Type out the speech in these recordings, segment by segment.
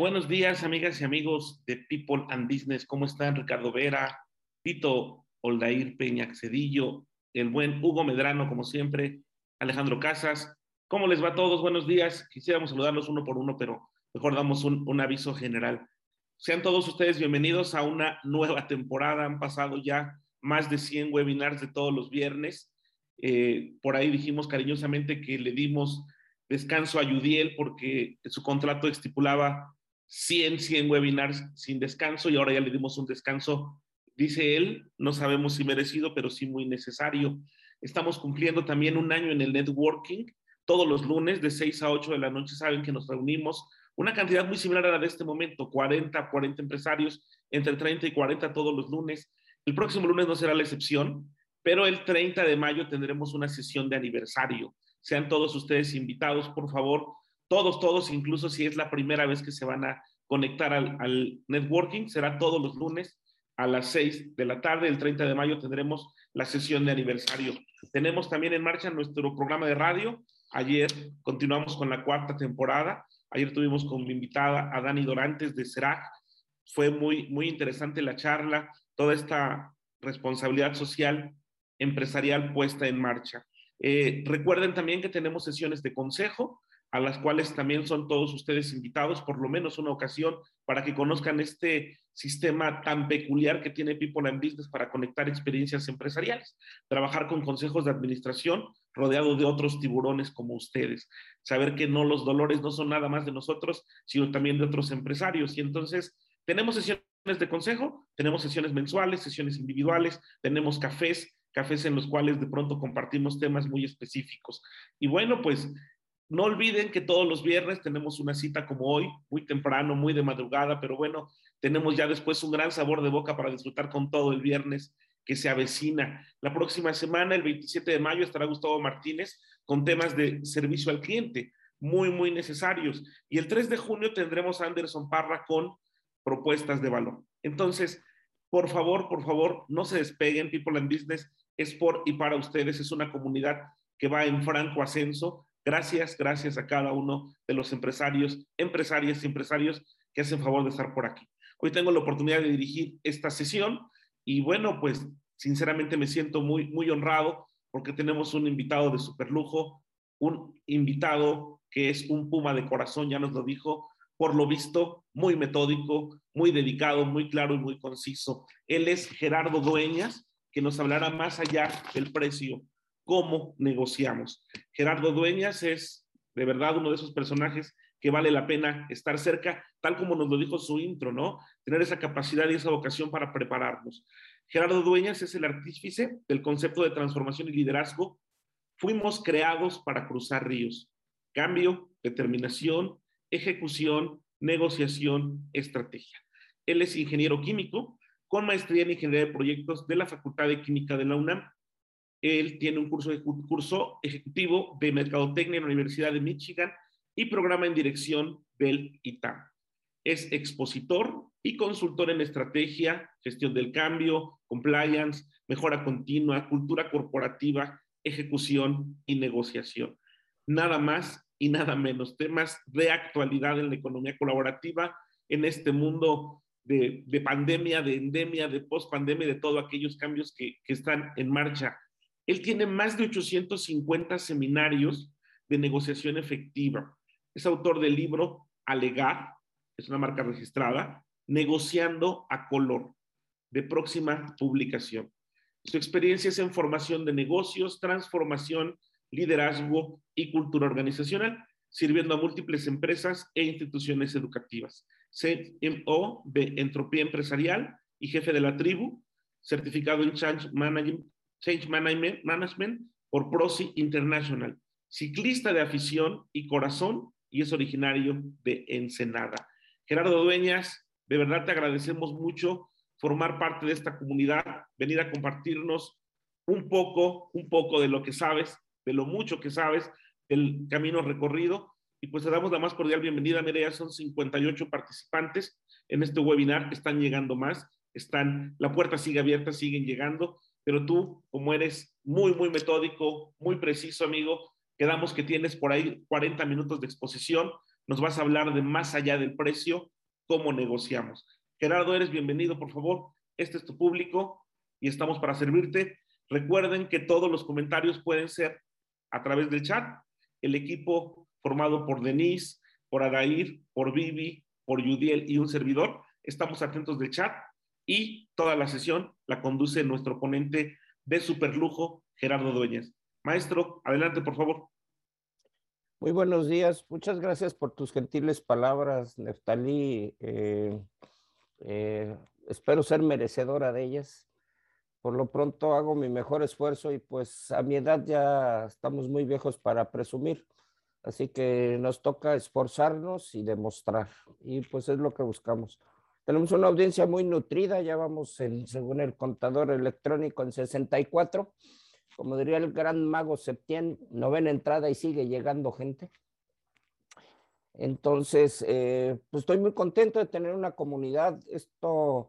buenos días, amigas y amigos de People and Business. ¿Cómo están? Ricardo Vera, Pito Oldair Peña Cedillo, el buen Hugo Medrano, como siempre, Alejandro Casas. ¿Cómo les va a todos? Buenos días. Quisiéramos saludarlos uno por uno, pero mejor damos un, un aviso general. Sean todos ustedes bienvenidos a una nueva temporada. Han pasado ya más de 100 webinars de todos los viernes. Eh, por ahí dijimos cariñosamente que le dimos descanso a Yudiel porque su contrato estipulaba 100, 100 webinars sin descanso y ahora ya le dimos un descanso, dice él, no sabemos si merecido, pero sí muy necesario. Estamos cumpliendo también un año en el networking. Todos los lunes de 6 a 8 de la noche saben que nos reunimos una cantidad muy similar a la de este momento, 40, 40 empresarios, entre 30 y 40 todos los lunes. El próximo lunes no será la excepción, pero el 30 de mayo tendremos una sesión de aniversario sean todos ustedes invitados, por favor, todos, todos, incluso si es la primera vez que se van a conectar al, networking, será todos los lunes a las 6 de la tarde. El 30 de mayo tendremos la sesión de aniversario. Tenemos también en marcha nuestro programa de radio. Ayer continuamos con la cuarta temporada. Ayer tuvimos como invitada a Dani Dorantes de CERAC. Fue muy, muy interesante la charla, toda esta responsabilidad social empresarial puesta en marcha. Eh, recuerden también que tenemos sesiones de consejo, a las cuales también son todos ustedes invitados, por lo menos una ocasión, para que conozcan este sistema tan peculiar que tiene People and Business para conectar experiencias empresariales. Trabajar con consejos de administración rodeado de otros tiburones como ustedes. Saber que no los dolores no son nada más de nosotros, sino también de otros empresarios. Y entonces tenemos sesiones de consejo, tenemos sesiones mensuales, sesiones individuales, tenemos cafés, cafés en los cuales de pronto compartimos temas muy específicos. Y bueno, pues no olviden que todos los viernes tenemos una cita como hoy, muy temprano, muy de madrugada, pero bueno, tenemos ya después un gran sabor de boca para disfrutar con todo el viernes que se avecina. La próxima semana, el 27 de mayo, estará Gustavo Martínez con temas de servicio al cliente, muy, muy necesarios. Y el 3 de junio tendremos Anderson Parra con propuestas de valor. Entonces, por favor, por favor, no se despeguen. People and Business es por y para ustedes. Es una comunidad que va en franco ascenso. Gracias, gracias a cada uno de los empresarios, empresarias y empresarios que hacen favor de estar por aquí. Hoy tengo la oportunidad de dirigir esta sesión y bueno, pues sinceramente me siento muy, muy honrado porque tenemos un invitado de super lujo, un invitado que es un puma de corazón, ya nos lo dijo, por lo visto, muy metódico, muy dedicado, muy claro y muy conciso. Él es Gerardo Dueñas, que nos hablará más allá del precio, cómo negociamos. Gerardo Dueñas es de verdad uno de esos personajes que vale la pena estar cerca, tal como nos lo dijo su intro, ¿no? Tener esa capacidad y esa vocación para prepararnos. Gerardo Dueñas es el artífice del concepto de transformación y liderazgo. Fuimos creados para cruzar ríos. Cambio, determinación, ejecución, negociación, estrategia. Él es ingeniero químico con maestría en ingeniería de proyectos de la Facultad de Química de la UNAM. Él tiene un curso, curso ejecutivo de mercadotecnia en la Universidad de Michigan y programa en dirección del ITAM. Es expositor y consultor en estrategia, gestión del cambio, compliance, mejora continua, cultura corporativa, ejecución y negociación. Nada más y nada menos, temas de actualidad en la economía colaborativa, en este mundo de, pandemia, de endemia, de post-pandemia, de todos aquellos cambios que, que están en marcha. Él tiene más de 850 seminarios de negociación efectiva. Es autor del libro Alegar, es una marca registrada, Negociando a Color, de próxima publicación. Su experiencia es en formación de negocios, transformación liderazgo y cultura organizacional, sirviendo a múltiples empresas e instituciones educativas. CMO de Entropía Empresarial y jefe de la tribu, certificado en Change Management, Change Management por Prosi International, ciclista de afición y corazón y es originario de Ensenada. Gerardo Dueñas, de verdad te agradecemos mucho formar parte de esta comunidad, venir a compartirnos un poco, un poco de lo que sabes de lo mucho que sabes del camino recorrido. Y pues te damos la más cordial bienvenida, Mireya. Son 58 participantes en este webinar. Están llegando más. Están, la puerta sigue abierta, siguen llegando. Pero tú, como eres muy, muy metódico, muy preciso, amigo, quedamos que tienes por ahí 40 minutos de exposición. nos vas a hablar de más allá del precio, cómo negociamos. Gerardo, eres bienvenido, por favor. Este es tu público y estamos para servirte. Recuerden que todos los comentarios pueden ser a través del chat. El equipo formado por Denise, por Adair, por Vivi, por Yudiel y un servidor. Estamos atentos del chat y toda la sesión la conduce nuestro ponente de superlujo, Gerardo Dueñas. Maestro, adelante, por favor. Muy buenos días. Muchas gracias por tus gentiles palabras, Neftalí. Eh, eh, espero ser merecedora de ellas. Por lo pronto hago mi mejor esfuerzo y pues a mi edad ya estamos muy viejos para presumir. Así que nos toca esforzarnos y demostrar. Y pues es lo que buscamos. Tenemos una audiencia muy nutrida, ya vamos en, según el contador electrónico, en 64. Como diría el gran mago Septién, novena entrada y sigue llegando gente. Entonces, eh, pues estoy muy contento de tener una comunidad. Esto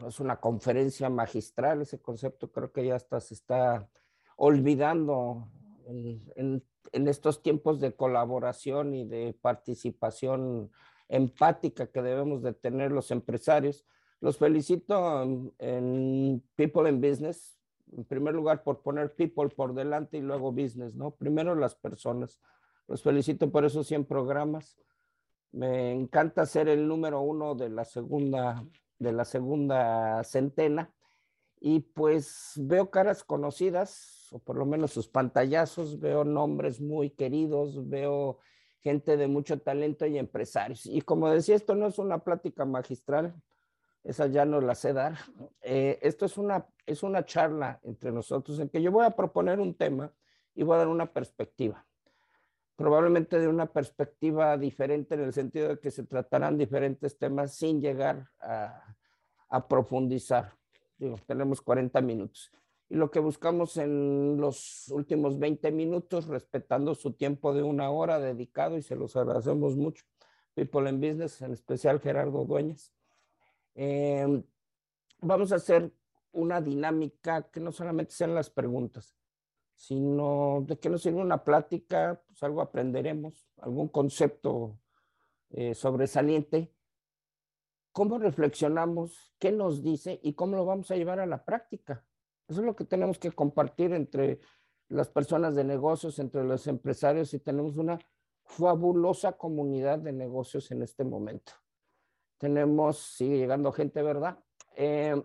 no es una conferencia magistral, ese concepto creo que ya hasta se está olvidando en, estos tiempos de colaboración y de participación empática que debemos de tener los empresarios. Los felicito en, People in Business, en primer lugar por poner people por delante y luego business, ¿no? Primero las personas. Los felicito por esos 100 programas. Me encanta ser el número uno de la segunda, de la segunda centena y pues veo caras conocidas, o por lo menos sus pantallazos, veo nombres muy queridos, veo gente de mucho talento y empresarios. Y como decía, esto no es una plática magistral, esa ya no la sé dar. Eh, esto es una, es una charla entre nosotros en que yo voy a proponer un tema y voy a dar una perspectiva. Probablemente de una perspectiva diferente en el sentido de que se tratarán diferentes temas sin llegar a, a profundizar digo, tenemos 40 minutos. Y lo que buscamos en los últimos 20 minutos, respetando su tiempo de una hora dedicado, y se los agradecemos mucho, People in Business, en especial Gerardo Dueñas. Em, vamos a hacer una dinámica que no solamente sean las preguntas, sino de que nos sirva una plática, pues algo aprenderemos, algún concepto eh, sobresaliente cómo reflexionamos, qué nos dice y cómo lo vamos a llevar a la práctica. Eso es lo que tenemos que compartir entre las personas de negocios, entre los empresarios y tenemos una fabulosa comunidad de negocios en este momento. Tenemos, sigue llegando gente, ¿verdad? Eh,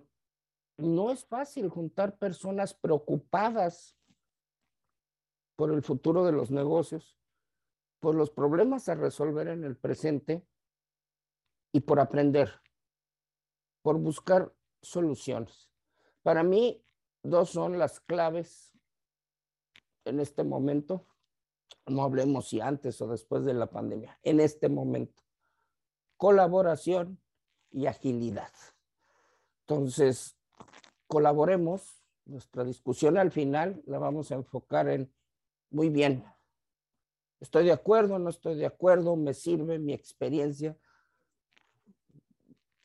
no es fácil juntar personas preocupadas por el futuro de los negocios, por los problemas a resolver en el presente y por aprender, por buscar soluciones. Para mí, dos son las claves en este momento. No hablemos si antes o después de la pandemia, en este momento. Colaboración y agilidad. Entonces, colaboremos. Nuestra discusión al final la vamos a enfocar en, muy bien, estoy de acuerdo, no estoy de acuerdo, me sirve mi experiencia,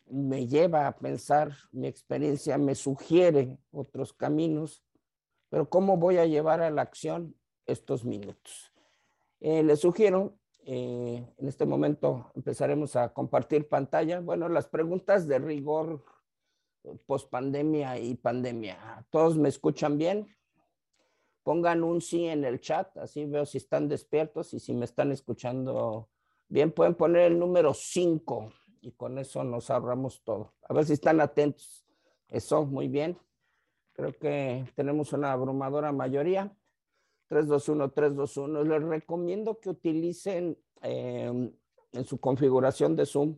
me lleva a pensar, mi experiencia me sugiere otros caminos, pero ¿cómo voy a llevar a la acción estos minutos? Eh, les sugiero, eh, en este momento empezaremos a compartir pantalla. Bueno, las preguntas de rigor post pandemia y pandemia. ¿Todos me escuchan bien? Pongan un sí en el chat, así veo si están despiertos y si me están escuchando bien. Pueden poner el número 5 y con eso nos ahorramos todo. A ver si están atentos. Eso, muy bien. Creo que tenemos una abrumadora mayoría. 321, 321. Les recomiendo que utilicen em, en su configuración de Zoom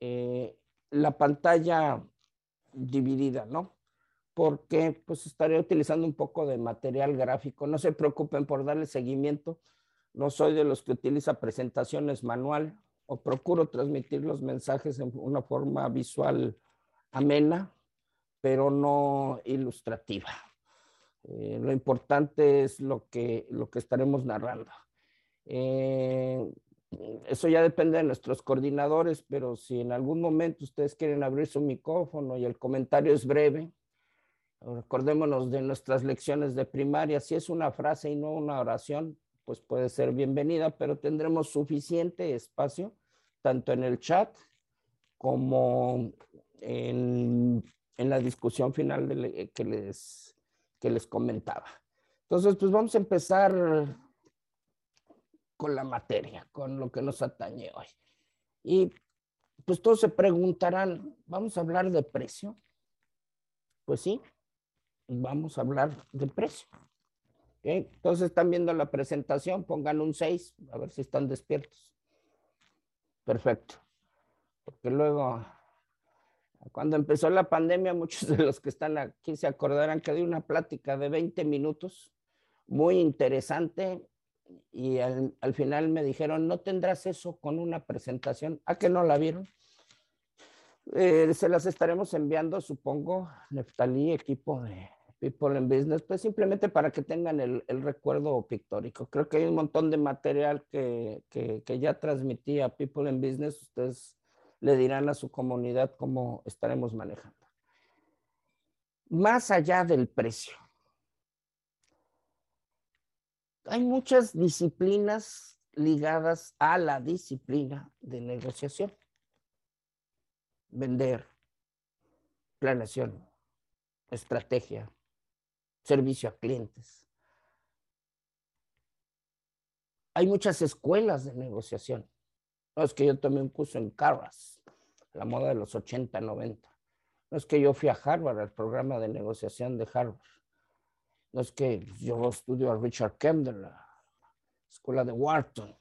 eh, la pantalla dividida, ¿no? Porque pues estaré utilizando un poco de material gráfico. No se preocupen por darle seguimiento. No soy de los que utiliza presentaciones manual o procuro transmitir los mensajes en una forma visual amena, pero no ilustrativa. Eh, lo importante es lo que, lo que estaremos narrando. Eh, eso ya depende de nuestros coordinadores, pero si en algún momento ustedes quieren abrir su micrófono y el comentario es breve, recordémonos de nuestras lecciones de primaria, si es una frase y no una oración, pues puede ser bienvenida, pero tendremos suficiente espacio tanto en el chat como en, la discusión final que, les, que les comentaba. Entonces, pues vamos a empezar con la materia, con lo que nos atañe hoy. Y pues todos se preguntarán, ¿vamos a hablar de precio? Pues sí, vamos a hablar de precio. Entonces están viendo la presentación, pongan un 6, a ver si están despiertos. Perfecto. Porque luego, cuando empezó la pandemia, muchos de los que están aquí se acordarán que di una plática de 20 minutos, muy interesante, y al, final me dijeron, no tendrás eso con una presentación. ¿A que no la vieron? Eh, se las estaremos enviando, supongo, Neftalí, equipo de People in Business, pues simplemente para que tengan el, recuerdo pictórico. Creo que hay un montón de material que, que ya transmití a People in Business. Ustedes le dirán a su comunidad cómo estaremos manejando. Más allá del precio, hay muchas disciplinas ligadas a la disciplina de negociación. Vender, planeación, estrategia, servicio a clientes. Hay muchas escuelas de negociación. No es que yo tomé un curso en Carras, la moda de los 80, 90. No es que yo fui a Harvard, al programa de negociación de Harvard. No es que yo estudio a Richard Kemp la escuela de Wharton.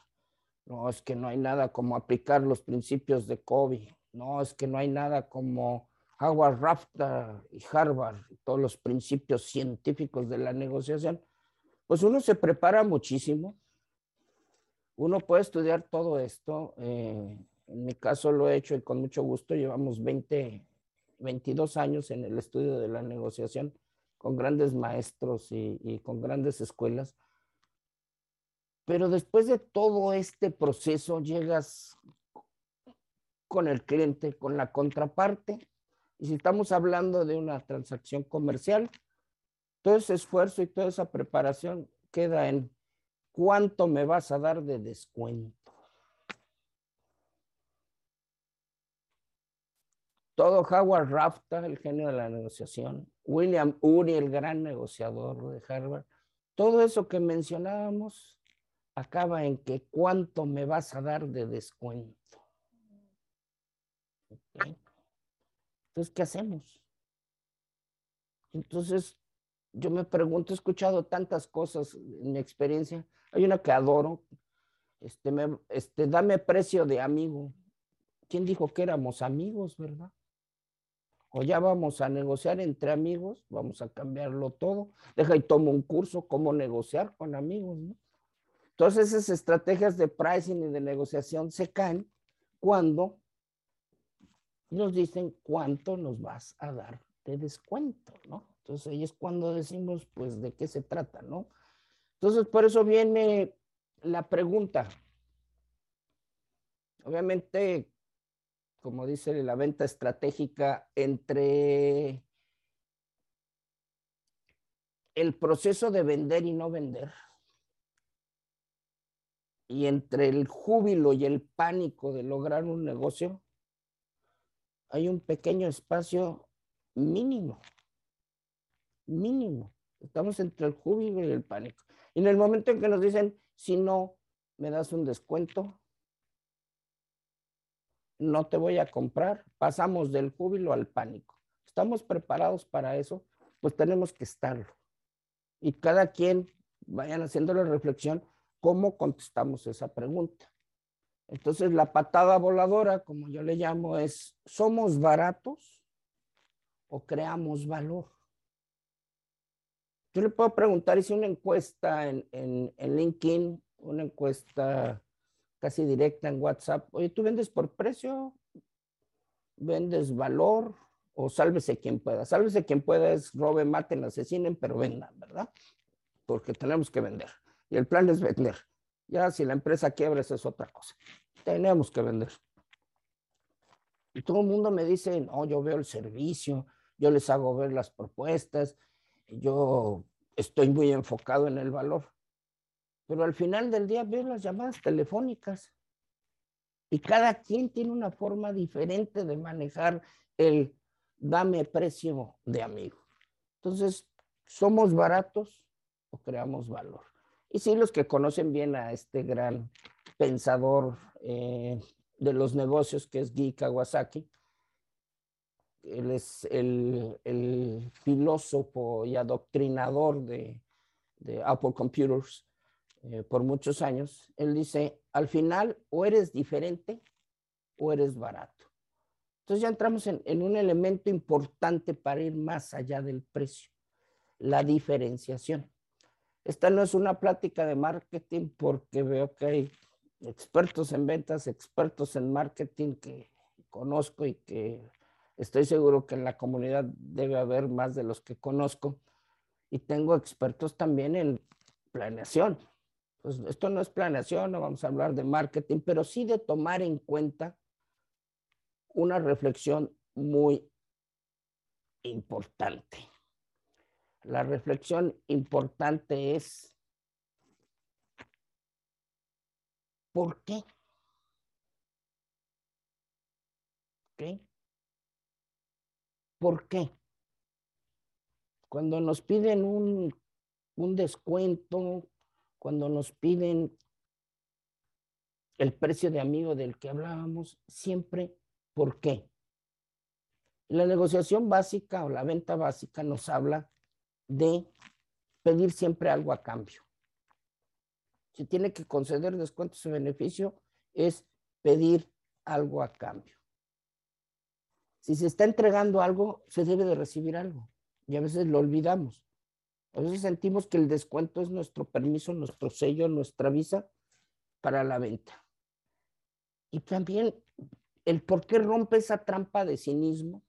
No es que no hay nada como aplicar los principios de Kobe. No es que no hay nada como Howard Rafta y Harvard, todos los principios científicos de la negociación, pues uno se prepara muchísimo. Uno puede estudiar todo esto. Eh, en mi caso lo he hecho y con mucho gusto. Llevamos 20, 22 años en el estudio de la negociación con grandes maestros y, y con grandes escuelas. Pero después de todo este proceso llegas con el cliente, con la contraparte, y si estamos hablando de una transacción comercial, todo ese esfuerzo y toda esa preparación queda en cuánto me vas a dar de descuento. Todo Howard Rafta, el genio de la negociación, William Uri, el gran negociador de Harvard, todo eso que mencionábamos acaba en que cuánto me vas a dar de descuento. Entonces, ¿qué hacemos? Entonces, yo me pregunto, he escuchado tantas cosas en mi experiencia. Hay una que adoro. Este, este, dame precio de amigo. ¿Quién dijo que éramos amigos, verdad? O ya vamos a negociar entre amigos, vamos a cambiarlo todo. Deja y tomo un curso, cómo negociar con amigos, ¿no? Entonces, esas estrategias de pricing y de negociación se caen cuando nos dicen cuánto nos vas a dar de descuento, ¿no? Entonces ahí es cuando decimos, pues, de qué se trata, ¿no? Entonces, por eso viene la pregunta. Obviamente, como dice la venta estratégica, entre el proceso de vender y no vender, y entre el júbilo y el pánico de lograr un negocio, hay un pequeño espacio mínimo, mínimo. Estamos entre el júbilo y el pánico. Y en el momento en que nos dicen, si no me das un descuento, no te voy a comprar, pasamos del júbilo al pánico. ¿Estamos preparados para eso? Pues tenemos que estarlo. Y cada quien vayan haciendo la reflexión, ¿cómo contestamos esa pregunta? Entonces, la patada voladora, como yo le llamo, es, ¿somos baratos o creamos valor? Yo le puedo preguntar, hice una encuesta en, en, LinkedIn, una encuesta casi directa en WhatsApp. Oye, ¿tú vendes por precio? ¿Vendes valor? O sálvese quien pueda. Sálvese quien pueda es robe, maten, asesinen, pero vendan, ¿verdad? Porque tenemos que vender. Y el plan es vender. Ya si la empresa quiebra, eso es otra cosa. Tenemos que vender. Y todo el mundo me dice, no, yo veo el servicio, yo les hago ver las propuestas, yo estoy muy enfocado en el valor. pero al final del día veo las llamadas telefónicas y cada quien tiene una forma diferente de manejar el dame precio de amigo. Entonces, ¿somos baratos o creamos valor? Y sí, los que conocen bien a este gran pensador eh, de los negocios que es Guy Kawasaki, él es el, filósofo y adoctrinador de, Apple Computers eh, por muchos años, él dice, al final o eres diferente o eres barato. Entonces ya entramos en, en un elemento importante para ir más allá del precio, la diferenciación. Esta no es una plática de marketing porque veo que hay expertos en ventas, expertos en marketing que conozco y que Estoy seguro que en la comunidad debe haber más de los que conozco. Y tengo expertos también en planeación. Pues esto no es planeación, no vamos a hablar de marketing, pero sí de tomar en cuenta una reflexión muy importante. La reflexión importante es, ¿por qué? ¿Okay? ¿Por qué? Cuando nos piden un, descuento, cuando nos piden el precio de amigo del que hablábamos, siempre ¿por qué? La negociación básica o la venta básica nos habla de pedir siempre algo a cambio. Si tiene que conceder descuentos o beneficio, es pedir algo a cambio. Si se está entregando algo, se debe de recibir algo. Y a veces lo olvidamos. A veces sentimos que el descuento es nuestro permiso, nuestro sello, nuestra visa para la venta. Y también el por qué rompe esa trampa de cinismo.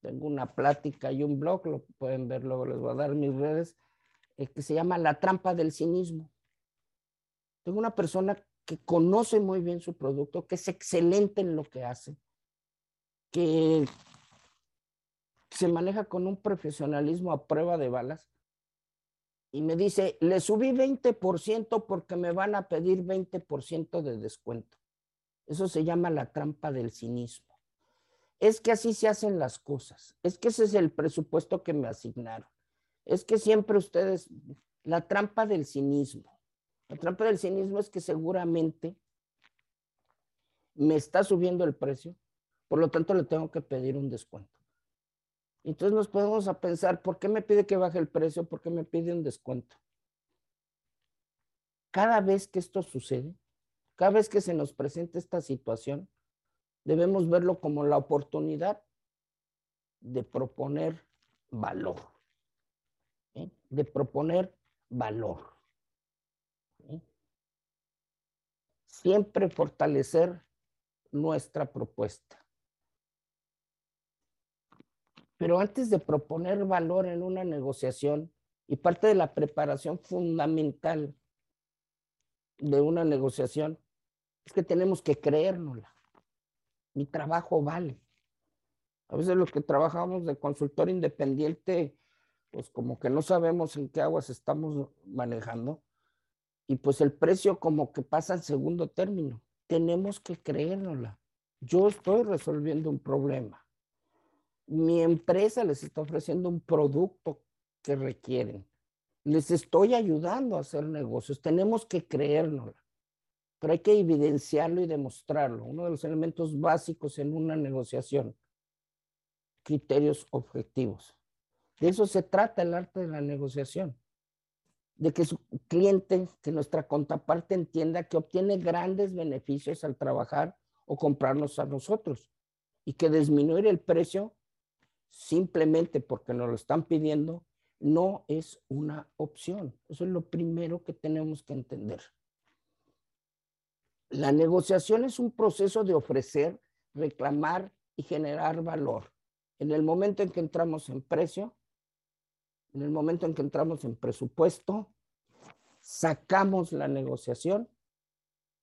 Tengo una plática y un blog, lo pueden ver luego, les voy a dar mis redes, eh, que se llama La trampa del cinismo. Tengo una persona que conoce muy bien su producto, que es excelente en lo que hace, que se maneja con un profesionalismo a prueba de balas y me dice, le subí 20% porque me van a pedir 20% de descuento. Eso se llama la trampa del cinismo. Es que así se hacen las cosas. Es que ese es el presupuesto que me asignaron. Es que siempre ustedes, la trampa del cinismo. La trampa del cinismo es que seguramente me está subiendo el precio, por lo tanto, le tengo que pedir un descuento. Entonces nos podemos a pensar, ¿por qué me pide que baje el precio? ¿Por qué me pide un descuento? Cada vez que esto sucede, cada vez que se nos presenta esta situación, debemos verlo como la oportunidad de proponer valor. ¿eh? De proponer valor. ¿eh? Siempre fortalecer nuestra propuesta. Pero antes de proponer valor en una negociación, y parte de la preparación fundamental de una negociación, es que tenemos que creérnosla. Mi trabajo vale. A veces los que trabajamos de consultor independiente, pues como que no sabemos en qué aguas estamos manejando. Y pues el precio como que pasa al segundo término. Tenemos que creérnosla. Yo estoy resolviendo un problema mi empresa les está ofreciendo un producto que requieren. Les estoy ayudando a hacer negocios. Tenemos que creérnoslo, pero hay que evidenciarlo y demostrarlo. Uno de los elementos básicos en una negociación, criterios objetivos. De eso se trata el arte de la negociación. De que su cliente, que nuestra contraparte entienda que obtiene grandes beneficios al trabajar o comprarnos a nosotros y que disminuir el precio simplemente porque nos lo están pidiendo, no es una opción. Eso es lo primero que tenemos que entender. La negociación es un proceso de ofrecer, reclamar y generar valor. En el momento en que entramos en precio, en el momento en que entramos en presupuesto, sacamos la negociación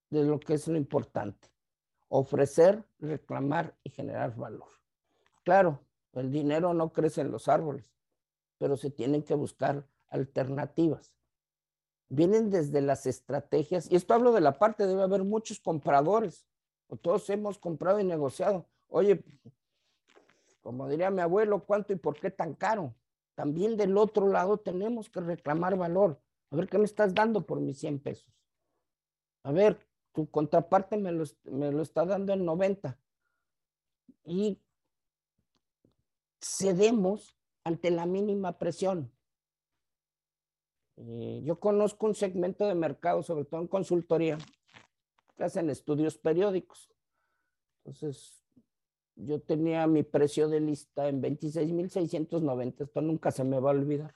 de lo que es lo importante. Ofrecer, reclamar y generar valor. Claro, el dinero no crece en los árboles, pero se tienen que buscar alternativas. vienen desde las estrategias, y esto hablo de la parte, debe haber muchos compradores, o todos hemos comprado y negociado. Oye, como diría mi abuelo, ¿cuánto y por qué tan caro? También del otro lado tenemos que reclamar valor. A ver, ¿qué me estás dando por mis 100 pesos? A ver, tu contraparte me lo, me lo está dando en 90. Y cedemos ante la mínima presión. Eh, yo conozco un segmento de mercado, sobre todo en consultoría, que hacen estudios periódicos. Entonces, yo tenía mi precio de lista en 26,690, esto nunca se me va a olvidar.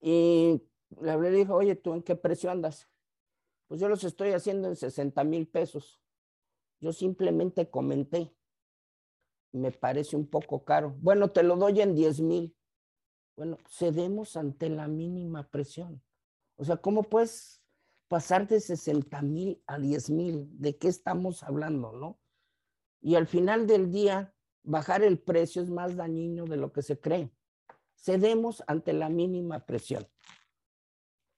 Y le hablé y dije, oye, ¿tú en qué precio andas? Pues yo los estoy haciendo en 60 mil pesos. Yo simplemente comenté, me parece un poco caro. Bueno, te lo doy en 10 mil. Bueno, cedemos ante la mínima presión. O sea, ¿cómo puedes pasar de 60 mil a 10 mil? ¿De qué estamos hablando, no? Y al final del día, bajar el precio es más dañino de lo que se cree. Cedemos ante la mínima presión.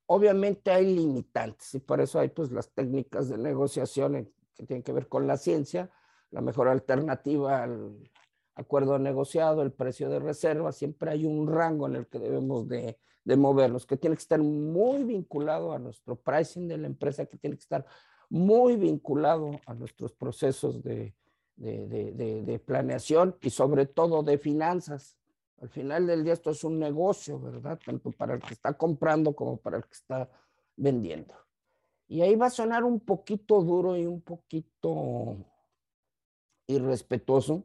Obviamente hay limitantes y por eso hay pues las técnicas de negociación que tienen que ver con la ciencia, la mejor alternativa al, acuerdo negociado, el precio de reserva, siempre hay un rango en el que debemos de, movernos, que tiene que estar muy vinculado a nuestro pricing de la empresa, que tiene que estar muy vinculado a nuestros procesos de, de, planeación y sobre todo de finanzas. Al final del día esto es un negocio, ¿verdad? Tanto para el que está comprando como para el que está vendiendo. Y ahí va a sonar un poquito duro y un poquito irrespetuoso,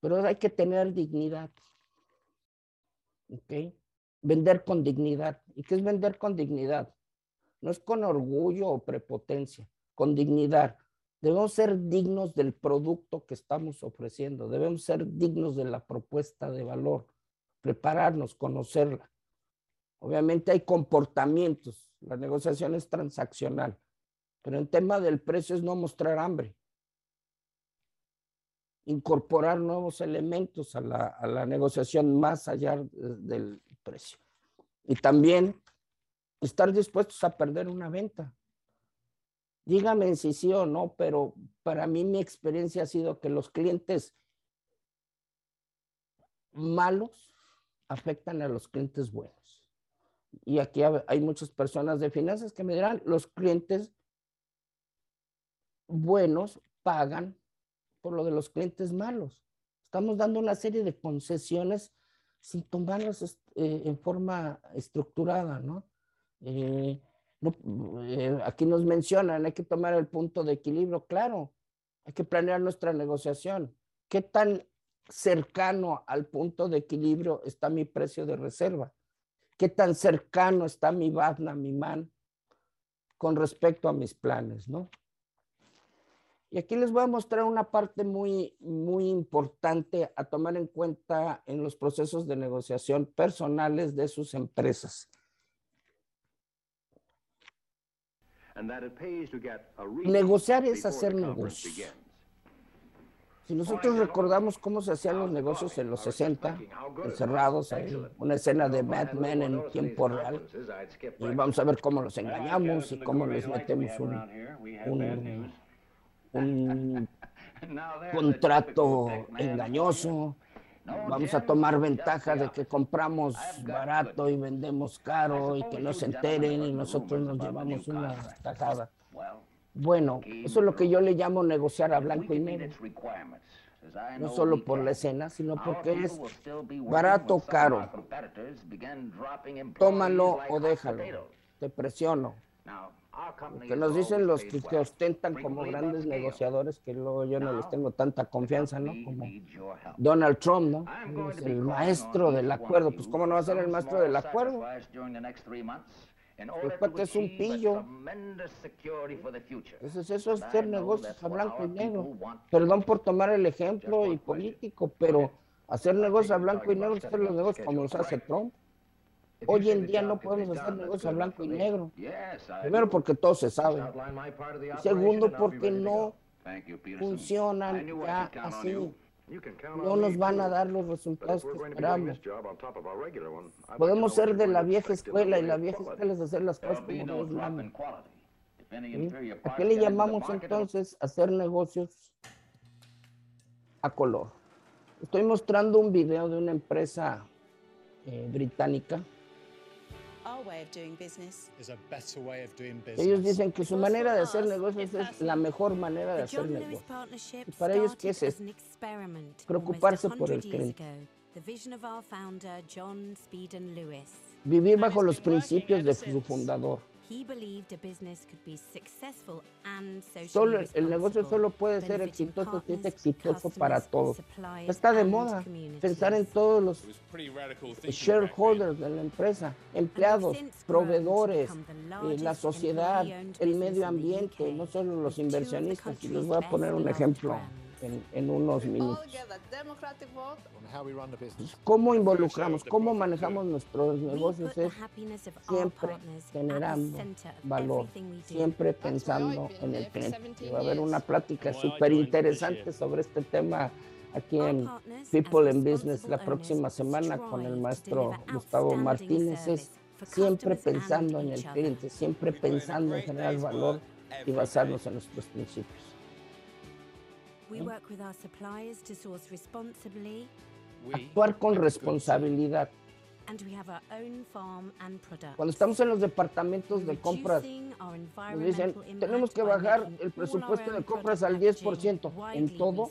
pero hay que tener dignidad. ¿Ok? Vender con dignidad. ¿Y qué es vender con dignidad? No es con orgullo o prepotencia, con dignidad. Debemos ser dignos del producto que estamos ofreciendo, debemos ser dignos de la propuesta de valor, prepararnos, conocerla. Obviamente hay comportamientos, la negociación es transaccional, pero el tema del precio es no mostrar hambre incorporar nuevos elementos a la, negociación más allá del precio. Y también estar dispuestos a perder una venta. Dígame si sí o no, pero para mí mi experiencia ha sido que los clientes malos afectan a los clientes buenos. Y aquí hay muchas personas de finanzas que me dirán, los clientes buenos pagan por lo de los clientes malos. Estamos dando una serie de concesiones sin tomarlas eh, en forma estructurada, ¿no? Eh, eh, aquí nos mencionan, hay que tomar el punto de equilibrio, claro, hay que planear nuestra negociación. ¿Qué tan cercano al punto de equilibrio está mi precio de reserva? ¿Qué tan cercano está mi BADNA, mi MAN, con respecto a mis planes, no? Y aquí les voy a mostrar una parte muy, muy importante a tomar en cuenta en los procesos de negociación personales de sus empresas. Negociar es hacer negocios. Si nosotros recordamos cómo se hacían los negocios en los 60, encerrados, en una escena de Batman en tiempo real, y vamos a ver cómo los engañamos y cómo les metemos un, un un contrato engañoso. Vamos a tomar ventaja de que compramos barato y vendemos caro y que no se enteren y nosotros nos llevamos una tajada. Bueno, eso es lo que yo le llamo negociar a blanco y negro. No solo por la escena, sino porque es barato o caro. Tómalo o déjalo. Te presiono que nos dicen los que, ostentan como grandes negociadores, que luego yo no les tengo tanta confianza, ¿no? Como Donald Trump, ¿no? Es el maestro del acuerdo. Pues, ¿cómo no va a ser el maestro del acuerdo? Pues es un pillo. Eso es, eso es hacer negocios a blanco y negro. Perdón por tomar el ejemplo y político, pero hacer negocios a blanco y negro es hacer los negocios como los hace Trump. Hoy en día no podemos hacer negocios a blanco y negro. Primero porque todo se sabe. segundo porque no funcionan ya así. no nos van a dar los resultados que esperamos. Podemos ser de la vieja escuela y la vieja escuela es hacer las cosas como manda. ¿A qué le llamamos entonces hacer negocios a color? Estoy mostrando un video de una empresa eh, británica. Ellos dicen que su manera de hacer negocios es la mejor manera de hacer negocios. ¿Y para ellos qué es eso? Preocuparse por el cliente. Vivir bajo los principios de su fundador. Solo, el negocio solo puede ser exitoso si es exitoso para todos. Está de moda pensar en todos los shareholders de la empresa, empleados, proveedores, eh, la sociedad, el medio ambiente, no solo los inversionistas. Y les voy a poner un ejemplo en, unos minutos. ¿Cómo involucramos, cómo manejamos nuestros negocios? Es siempre generando valor, siempre pensando en el cliente. Va a haber una plática súper interesante sobre este tema aquí en People in Business la próxima semana con el maestro Gustavo Martínez. Es siempre pensando en el cliente, siempre pensando en generar valor y basarnos en nuestros principios. Actuar con responsabilidad. Cuando estamos en los departamentos de compras, nos dicen, tenemos que bajar el presupuesto de compras al 10% en todo,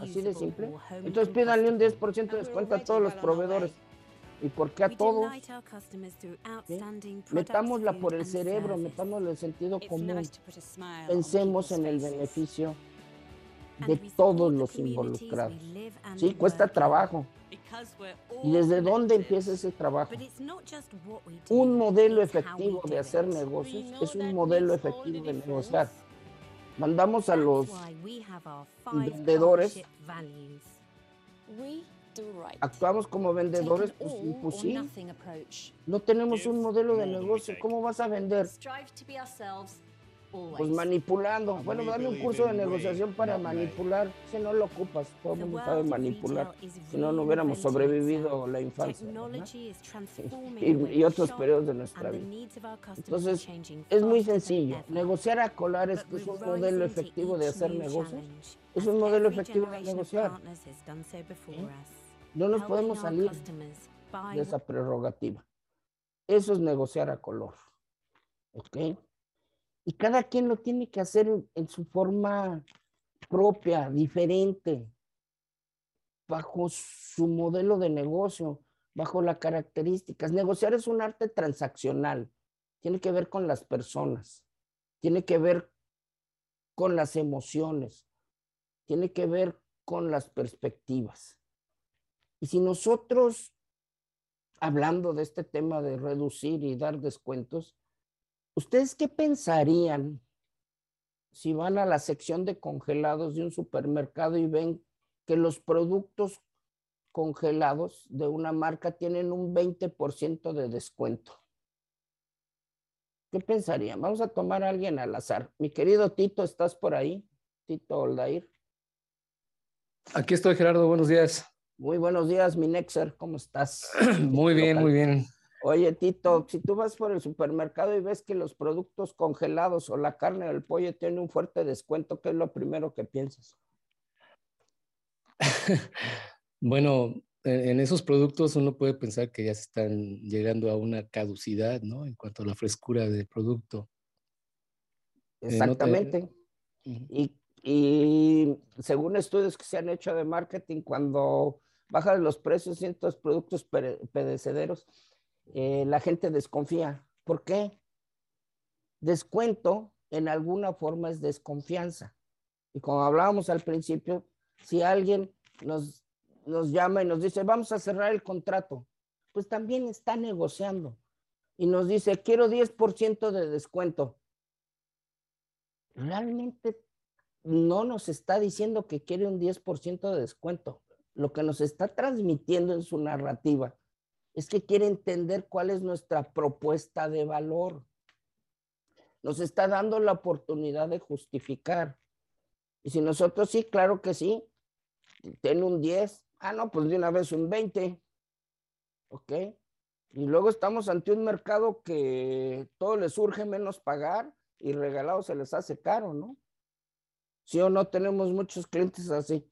así de simple. Entonces pídanle un 10% de descuento a todos los proveedores. ¿Y por qué a todos? Metámosla por el cerebro, metámosla en el sentido común. Pensemos en el beneficio de todos los involucrados. Sí, cuesta trabajo. ¿Y desde dónde empieza ese trabajo? Un modelo efectivo de hacer negocios es un modelo efectivo de negociar. Mandamos a los vendedores. Actuamos como vendedores, pues, pues sí. No tenemos un modelo de negocio. ¿Cómo vas a vender? Pues manipulando. Bueno, dame un curso de negociación para manipular. Si no lo ocupas, todo el mundo sabe manipular. Si no, no hubiéramos sobrevivido la infancia y, otros periodos de nuestra vida. Entonces, es muy sencillo. Negociar a colares, que es un modelo efectivo de hacer negocios, es un modelo efectivo de negociar. No nos podemos salir de esa prerrogativa. Eso es negociar a color. ¿Ok? Y cada quien lo tiene que hacer en, su forma propia, diferente, bajo su modelo de negocio, bajo las características. Negociar es un arte transaccional, tiene que ver con las personas, tiene que ver con las emociones, tiene que ver con las perspectivas. Y si nosotros, hablando de este tema de reducir y dar descuentos, ¿Ustedes qué pensarían si van a la sección de congelados de un supermercado y ven que los productos congelados de una marca tienen un 20% de descuento? ¿Qué pensarían? Vamos a tomar a alguien al azar. Mi querido Tito, ¿estás por ahí? Tito Oldair. Aquí estoy, Gerardo. Buenos días. Muy buenos días, mi Nexer. ¿Cómo estás? muy bien, muy bien. Oye, Tito, si tú vas por el supermercado y ves que los productos congelados o la carne o el pollo tienen un fuerte descuento, ¿qué es lo primero que piensas? bueno, en esos productos uno puede pensar que ya se están llegando a una caducidad, ¿no? En cuanto a la frescura del producto. Eh, Exactamente. y, y, según estudios que se han hecho de marketing, cuando bajan los precios de estos productos perecederos, eh, la gente desconfía. ¿Por qué? Descuento en alguna forma es desconfianza. Y como hablábamos al principio, si alguien nos, nos llama y nos dice, vamos a cerrar el contrato, pues también está negociando. Y nos dice, quiero 10% de descuento. Realmente no nos está diciendo que quiere un 10% de descuento. Lo que nos está transmitiendo en su narrativa es que quiere entender cuál es nuestra propuesta de valor. Nos está dando la oportunidad de justificar. Y si nosotros sí, claro que sí, tiene un 10. Ah, no, pues de una vez un 20. ¿Ok? Y luego estamos ante un mercado que todo le surge menos pagar y regalado se les hace caro, ¿no? Sí o no tenemos muchos clientes así.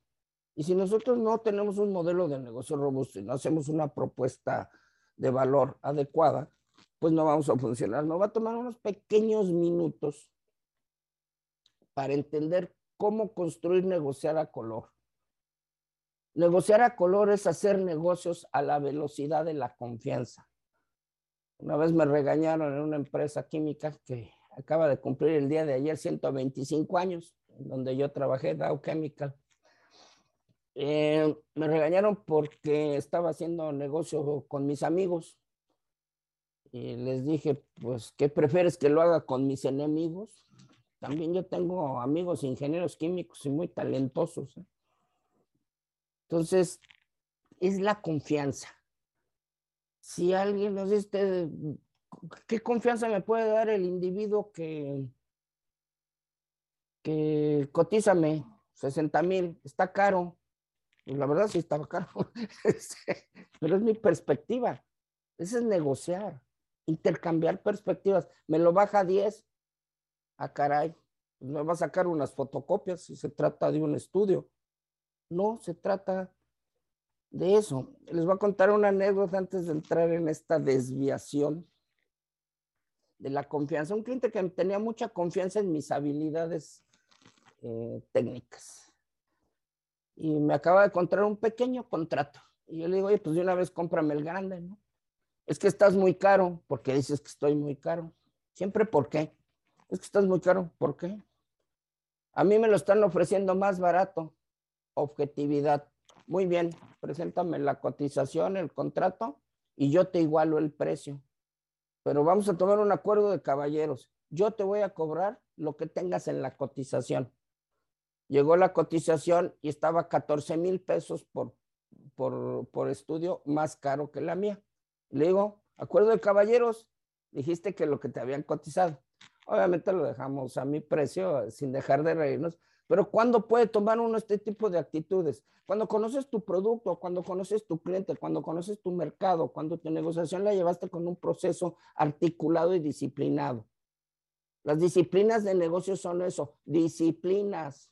Y si nosotros no tenemos un modelo de negocio robusto y no hacemos una propuesta de valor adecuada, pues no vamos a funcionar. Nos va a tomar unos pequeños minutos para entender cómo construir negociar a color. Negociar a color es hacer negocios a la velocidad de la confianza. Una vez me regañaron en una empresa química que acaba de cumplir el día de ayer 125 años, donde yo trabajé, Dow Chemical. Eh, me regañaron porque estaba haciendo negocio con mis amigos y les dije, pues, ¿qué prefieres que lo haga con mis enemigos? También yo tengo amigos ingenieros químicos y muy talentosos. ¿eh? Entonces, es la confianza. Si alguien nos dice, ¿qué confianza me puede dar el individuo que, que cotízame 60 mil? Está caro. Y la verdad sí estaba caro. Este, pero es mi perspectiva. Ese es negociar, intercambiar perspectivas. Me lo baja a 10. a ah, caray. Me va a sacar unas fotocopias si se trata de un estudio. No, se trata de eso. Les voy a contar una anécdota antes de entrar en esta desviación de la confianza. Un cliente que tenía mucha confianza en mis habilidades eh, técnicas y me acaba de encontrar un pequeño contrato. Y yo le digo, oye, pues de una vez cómprame el grande, ¿no? Es que estás muy caro, porque dices que estoy muy caro. Siempre, ¿por qué? Es que estás muy caro, ¿por qué? A mí me lo están ofreciendo más barato. Objetividad. Muy bien, preséntame la cotización, el contrato, y yo te igualo el precio. Pero vamos a tomar un acuerdo de caballeros. Yo te voy a cobrar lo que tengas en la cotización. Llegó la cotización y estaba 14 mil pesos por, por, estudio, más caro que la mía. Le digo, acuerdo de caballeros, dijiste que lo que te habían cotizado. Obviamente lo dejamos a mi precio, sin dejar de reírnos, pero ¿cuándo puede tomar uno este tipo de actitudes? Cuando conoces tu producto, cuando conoces tu cliente, cuando conoces tu mercado, cuando tu negociación la llevaste con un proceso articulado y disciplinado. Las disciplinas de negocio son eso, disciplinas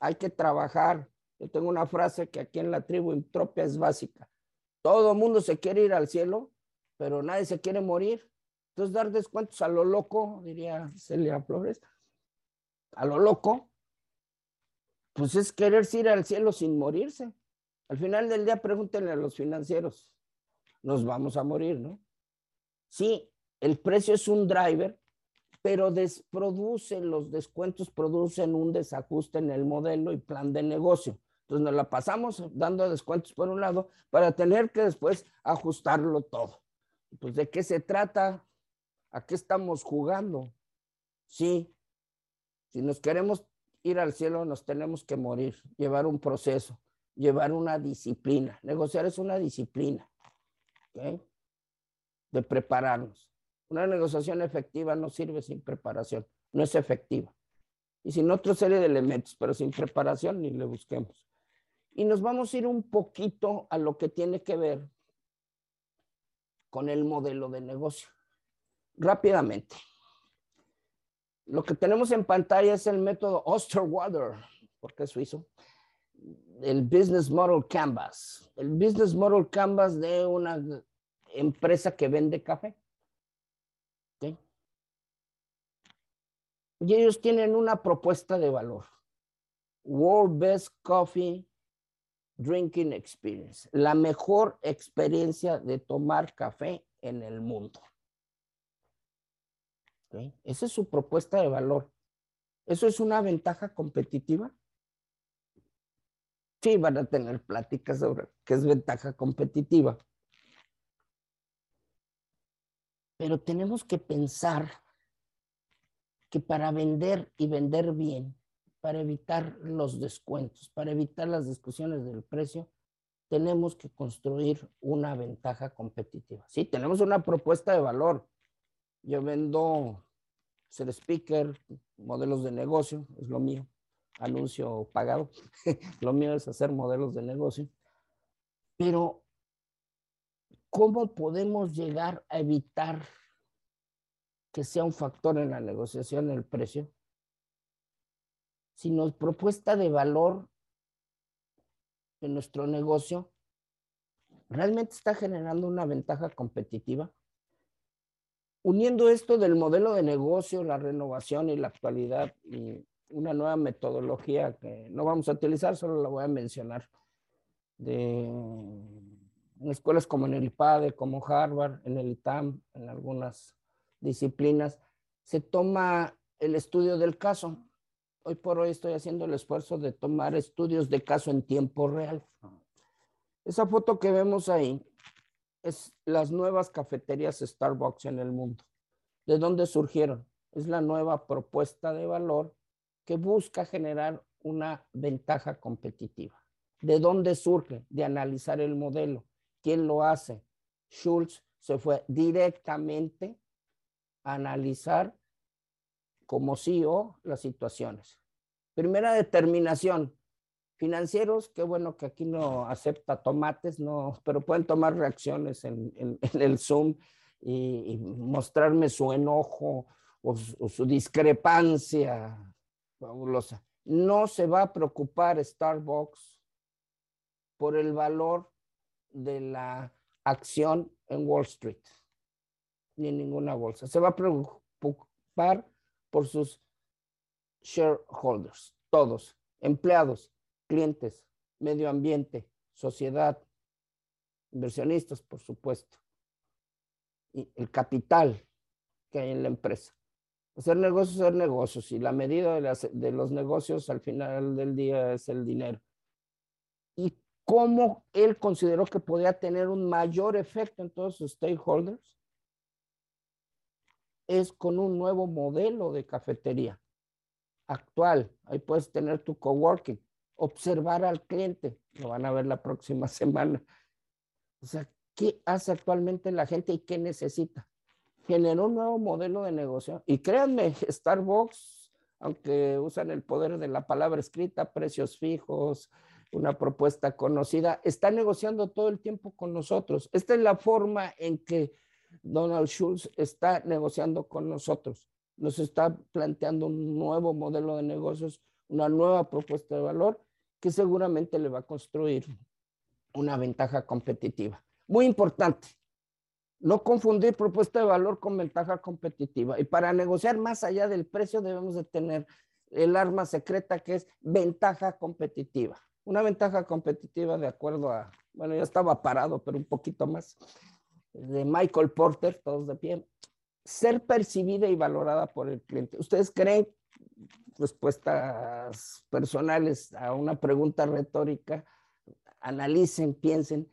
hay que trabajar. Yo tengo una frase que aquí en la tribu Intropia es básica. Todo mundo se quiere ir al cielo, pero nadie se quiere morir. Entonces, dar descuentos a lo loco, diría Celia Flores, a lo loco, pues es quererse ir al cielo sin morirse. Al final del día, pregúntenle a los financieros, nos vamos a morir, ¿no? Sí, el precio es un driver, pero desproducen, los descuentos producen un desajuste en el modelo y plan de negocio. Entonces nos la pasamos dando descuentos por un lado para tener que después ajustarlo todo. Pues de qué se trata, a qué estamos jugando. Sí, si nos queremos ir al cielo nos tenemos que morir, llevar un proceso, llevar una disciplina. Negociar es una disciplina de prepararnos. Una negociación efectiva no sirve sin preparación, no es efectiva. Y sin otra serie de elementos, pero sin preparación ni le busquemos. Y nos vamos a ir un poquito a lo que tiene que ver con el modelo de negocio. Rápidamente. Lo que tenemos en pantalla es el método Osterwater, porque es suizo, el Business Model Canvas. El Business Model Canvas de una empresa que vende café. Y ellos tienen una propuesta de valor. World Best Coffee Drinking Experience. La mejor experiencia de tomar café en el mundo. Esa es su propuesta de valor. ¿Eso es una ventaja competitiva? Sí, van a tener pláticas sobre qué es ventaja competitiva. Pero tenemos que pensar que para vender y vender bien, para evitar los descuentos, para evitar las discusiones del precio, tenemos que construir una ventaja competitiva. Sí, tenemos una propuesta de valor. Yo vendo ser speaker, modelos de negocio, es lo mío. anuncio pagado. Lo mío es hacer modelos de negocio. Pero, ¿cómo podemos llegar a evitar que sea un factor en la negociación el precio? Si nos propuesta de valor en nuestro negocio realmente está generando una ventaja competitiva. Uniendo esto del modelo de negocio, la renovación y la actualidad y una nueva metodología que no vamos a utilizar, solo la voy a mencionar, de escuelas como en el IPADE, como Harvard, en el ITAM, en algunas disciplinas, se toma el estudio del caso. Hoy por hoy estoy haciendo el esfuerzo de tomar estudios de caso en tiempo real. Esa foto que vemos ahí es las nuevas cafeterías Starbucks en el mundo. ¿De dónde surgieron? Es la nueva propuesta de valor que busca generar una ventaja competitiva. ¿De dónde surge? De analizar el modelo. ¿Quién lo hace? Schultz se fue directamente analizar como CEO las situaciones. Primera determinación, financieros, qué bueno que aquí no acepta tomates, no, pero pueden tomar reacciones en, el Zoom y, mostrarme su enojo o su discrepancia fabulosa. No se va a preocupar Starbucks por el valor de la acción en Wall Street, ni en ninguna bolsa. Se va a preocupar por sus shareholders, todos, empleados, clientes, medio ambiente, sociedad, inversionistas, por supuesto, y el capital que hay en la empresa. Hacer negocios, hacer negocios. Y la medida de, de los negocios al final del día es el dinero. Y cómo él consideró que podía tener un mayor efecto en todos sus stakeholders es con un nuevo modelo de cafetería actual. Ahí puedes tener tu coworking, observar al cliente, lo van a ver la próxima semana. O sea, ¿qué hace actualmente la gente y qué necesita? generó un nuevo modelo de negocio. Y créanme, Starbucks, aunque usan el poder de la palabra escrita, precios fijos, una propuesta conocida, está negociando todo el tiempo con nosotros. Esta es la forma en que Donald Schultz está negociando con nosotros. Nos está planteando un nuevo modelo de negocios, una nueva propuesta de valor que seguramente le va a construir una ventaja competitiva. Muy importante, no confundir propuesta de valor con ventaja competitiva. Y para negociar más allá del precio debemos de tener el arma secreta que es ventaja competitiva. Una ventaja competitiva de acuerdo a, bueno, ya estaba parado, pero un poquito más, de Michael Porter, todos de pie, ser percibida y valorada por el cliente. ¿Ustedes creen respuestas personales a una pregunta retórica? Analicen, piensen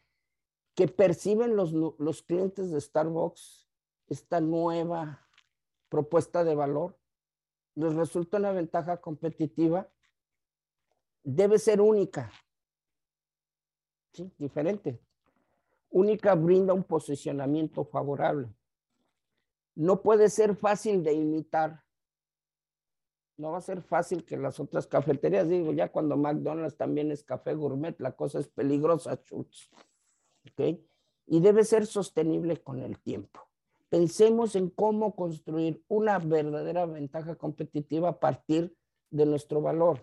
que perciben los, los clientes de Starbucks esta nueva propuesta de valor, les resulta una ventaja competitiva, debe ser única, ¿sí? diferente. Única brinda un posicionamiento favorable. No puede ser fácil de imitar. No va a ser fácil que las otras cafeterías, digo, ya cuando McDonald's también es café gourmet, la cosa es peligrosa, chutz. ¿ok? Y debe ser sostenible con el tiempo. Pensemos en cómo construir una verdadera ventaja competitiva a partir de nuestro valor.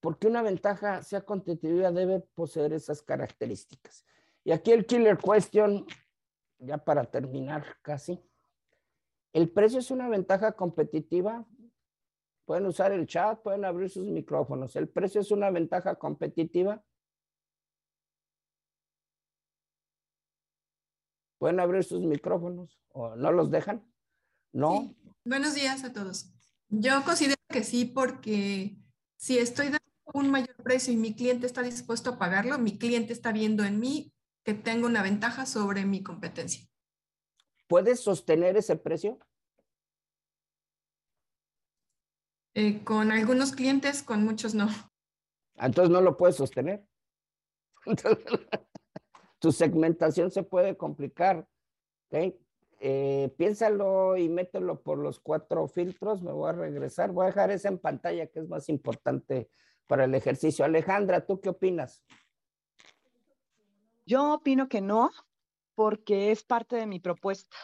Porque una ventaja sea competitiva debe poseer esas características. Y aquí el killer question, ya para terminar casi. ¿El precio es una ventaja competitiva? Pueden usar el chat, pueden abrir sus micrófonos. ¿El precio es una ventaja competitiva? ¿Pueden abrir sus micrófonos o no los dejan? ¿No? Buenos días a todos. Yo considero que sí porque si estoy un mayor precio y mi cliente está dispuesto a pagarlo, mi cliente está viendo en mí que tengo una ventaja sobre mi competencia. ¿Puedes sostener ese precio? Eh, con algunos clientes, con muchos no. Entonces no lo puedes sostener. tu segmentación se puede complicar. eh, piénsalo y mételo por los cuatro filtros. Me voy a regresar. Voy a dejar esa en pantalla que es más importante para el ejercicio. Alejandra, ¿tú qué opinas? Yo opino que no, porque es parte de mi propuesta.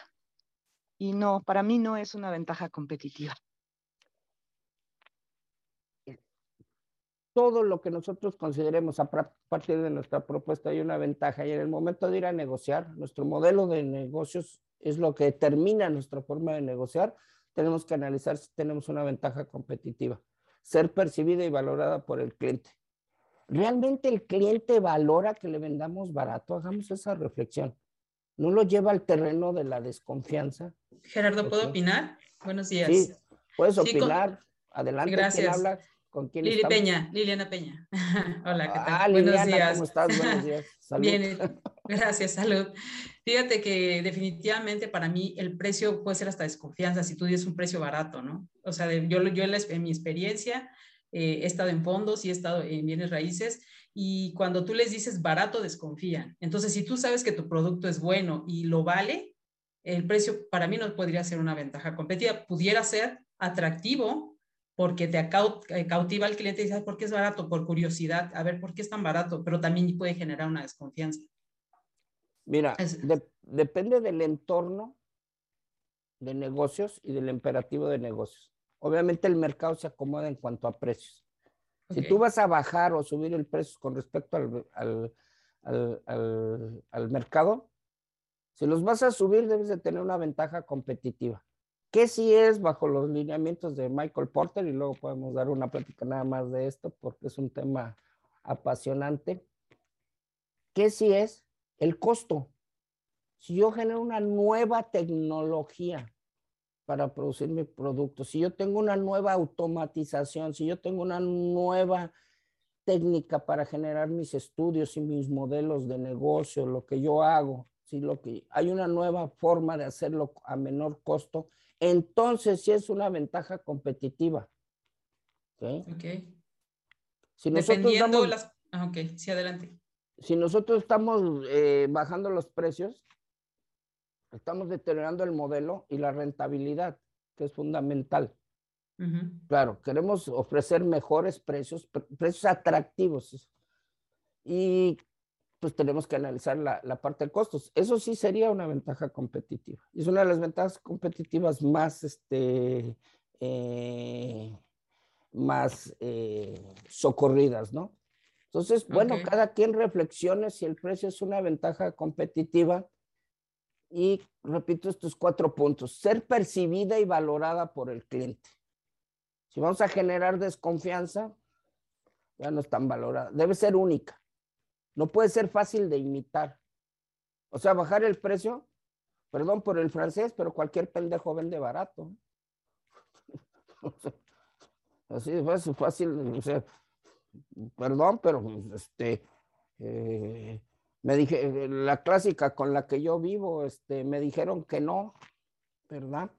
Y no, para mí no es una ventaja competitiva. Todo lo que nosotros consideremos a partir de nuestra propuesta hay una ventaja y en el momento de ir a negociar, nuestro modelo de negocios es lo que determina nuestra forma de negociar. Tenemos que analizar si tenemos una ventaja competitiva, ser percibida y valorada por el cliente. ¿Realmente el cliente valora que le vendamos barato? Hagamos esa reflexión. ¿No lo lleva al terreno de la desconfianza? Gerardo, ¿puedo opinar? Buenos días. Sí, puedes opinar. Adelante. Gracias. ¿Quién habla? ¿Con quién Lili Peña, Liliana Peña. Hola, ¿qué tal? Ah, Buenos Liliana, días. ¿cómo estás? Buenos días. Salud. Bien, gracias, salud. Fíjate que definitivamente para mí el precio puede ser hasta desconfianza si tú dices un precio barato, ¿no? O sea, yo, yo en, mi experiencia eh, he estado en fondos y he estado en bienes raíces y cuando tú les dices barato desconfían. Entonces, si tú sabes que tu producto es bueno y lo vale, el precio para mí no podría ser una ventaja competitiva. Pudiera ser atractivo porque te eh, cautiva al cliente y dice, "Ay, ¿por qué es barato? Por curiosidad, a ver, ¿por qué es tan barato? Pero también puede generar una desconfianza. Mira, de- depende del entorno de negocios y del imperativo de negocios. Obviamente el mercado se acomoda en cuanto a precios. Si tú vas a bajar o subir el precio con respecto al, al- al- al- al mercado, si los vas a subir debes de tener una ventaja competitiva. ¿Qué si es bajo los lineamientos de Michael Porter? Y luego podemos dar una plática nada más de esto porque es un tema apasionante. ¿Qué si es el costo? Si yo genero una nueva tecnología para producir mi producto, si yo tengo una nueva automatización, si yo tengo una nueva técnica para generar mis estudios y mis modelos de negocio, lo que yo hago, si lo que hay una nueva forma de hacerlo a menor costo, entonces sí es una ventaja competitiva. ¿ok? Ok. Si nosotros Dependiendo damos- las... Ah, ok, sí, adelante. Si nosotros estamos eh, bajando los precios, estamos deteriorando el modelo y la rentabilidad, que es fundamental. Claro, queremos ofrecer mejores precios, pre- precios atractivos. Y pues tenemos que analizar la, la parte de costos. Eso sí sería una ventaja competitiva. Es una de las ventajas competitivas más, este, eh, más eh, socorridas, ¿no? Entonces, bueno, cada quien reflexione si el precio es una ventaja competitiva. Y repito estos cuatro puntos. Ser percibida y valorada por el cliente. Si vamos a generar desconfianza, ya no es tan valorada. Debe ser única. No puede ser fácil de imitar. O sea, bajar el precio, perdón por el francés, pero cualquier pendejo vende barato. Así es fácil, fácil, o sea, perdón, pero este, eh, me dije, la clásica con la que yo vivo, este, me dijeron que no, ¿verdad?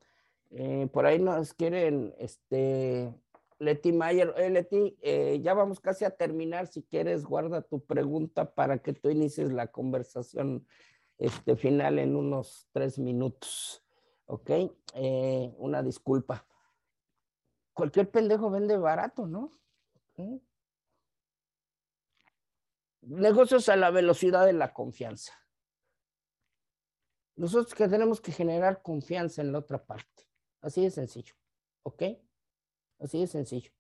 Eh, por ahí nos quieren, este, Leti Mayer, eh, Leti, ya vamos casi a terminar, si quieres guarda tu pregunta para que tú inicies la conversación este, final en unos tres minutos, ¿ok? Eh, una disculpa. Cualquier pendejo vende barato, ¿no? Negocios a la velocidad de la confianza. Nosotros que tenemos que generar confianza en la otra parte. Así de sencillo. ¿Ok? Así de sencillo.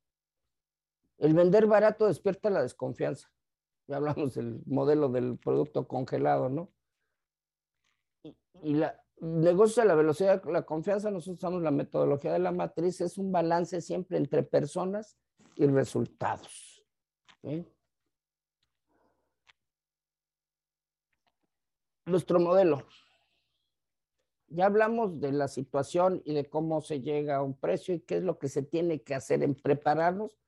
El vender barato despierta la desconfianza. Ya hablamos del modelo del producto congelado, ¿no? Y, la negocios a la velocidad de la confianza, nosotros usamos la metodología de la matriz, es un balance siempre entre personas y resultados. ¿ok? Nuestro modelo. Ya hablamos de la situación y de cómo se llega a un precio y qué es lo que se tiene que hacer en prepararnos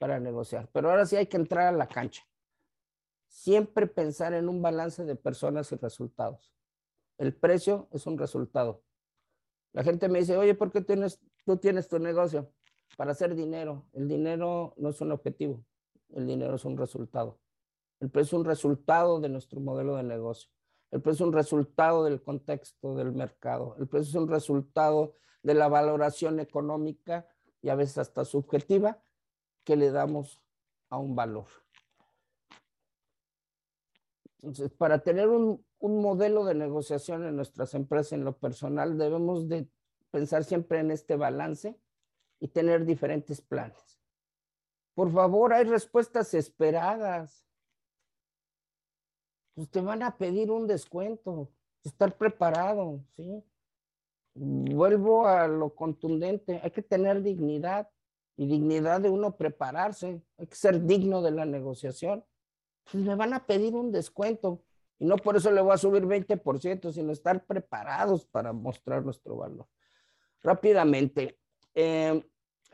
para negociar. Pero ahora sí hay que entrar a la cancha. Siempre pensar en un balance de personas y resultados. El precio es un resultado. La gente me dice, oye, ¿por qué tienes, tú tienes tu negocio? Para hacer dinero. El dinero no es un objetivo. El dinero es un resultado. El precio es un resultado de nuestro modelo de negocio. El precio es un resultado del contexto del mercado. El precio es un resultado de la valoración económica y a veces hasta subjetiva que le damos a un valor. Entonces, para tener un, un modelo de negociación en nuestras empresas en lo personal, debemos de pensar siempre en este balance y tener diferentes planes. Por favor, hay respuestas esperadas. Pues te van a pedir un descuento, estar preparado, ¿sí? Vuelvo a lo contundente, hay que tener dignidad y dignidad de uno prepararse, hay que ser digno de la negociación. Pues me van a pedir un descuento y no por eso le voy a subir 20%, sino estar preparados para mostrar nuestro valor. Rápidamente, eh,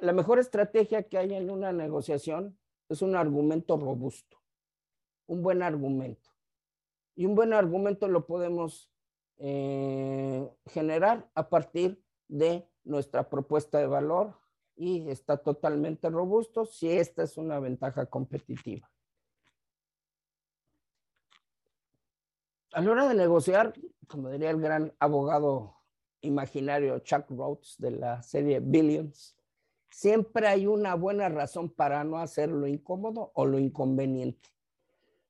la mejor estrategia que hay en una negociación es un argumento robusto, un buen argumento. Y un buen argumento lo podemos eh, generar a partir de nuestra propuesta de valor y está totalmente robusto si esta es una ventaja competitiva. A la hora de negociar, como diría el gran abogado imaginario Chuck Rhodes de la serie Billions, siempre hay una buena razón para no hacer lo incómodo o lo inconveniente.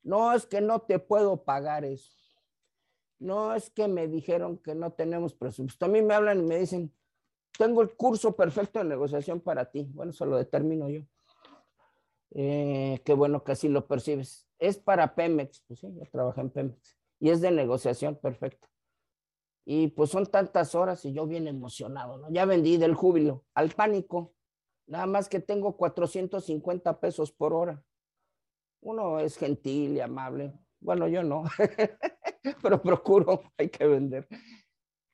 No es que no te puedo pagar eso. No es que me dijeron que no tenemos presupuesto. A mí me hablan y me dicen, tengo el curso perfecto de negociación para ti. Bueno, eso lo determino yo. Eh, qué bueno que así lo percibes. Es para Pemex. Pues sí, yo trabajé en Pemex. Y es de negociación perfecta. Y pues son tantas horas y yo bien emocionado, ¿no? Ya vendí del júbilo al pánico. Nada más que tengo 450 pesos por hora. Uno es gentil y amable. Bueno, yo no, pero procuro, hay que vender.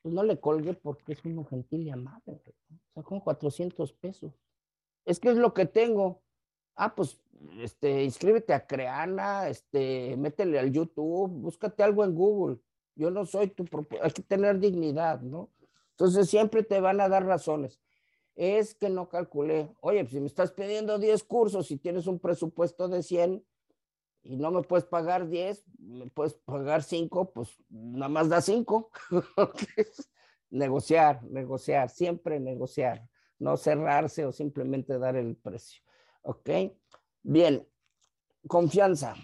Pues no le colgue porque es uno gentil y amable. O sea, con 400 pesos. Es que es lo que tengo. Ah, pues, este, inscríbete a Creana, este, métele al YouTube, búscate algo en Google. Yo no soy tu hay que tener dignidad, ¿no? Entonces siempre te van a dar razones es que no calculé. Oye, pues si me estás pidiendo 10 cursos y tienes un presupuesto de 100 y no me puedes pagar 10, me puedes pagar 5, pues nada más da 5. negociar, negociar, siempre negociar, no cerrarse o simplemente dar el precio. ¿Ok? Bien, confianza.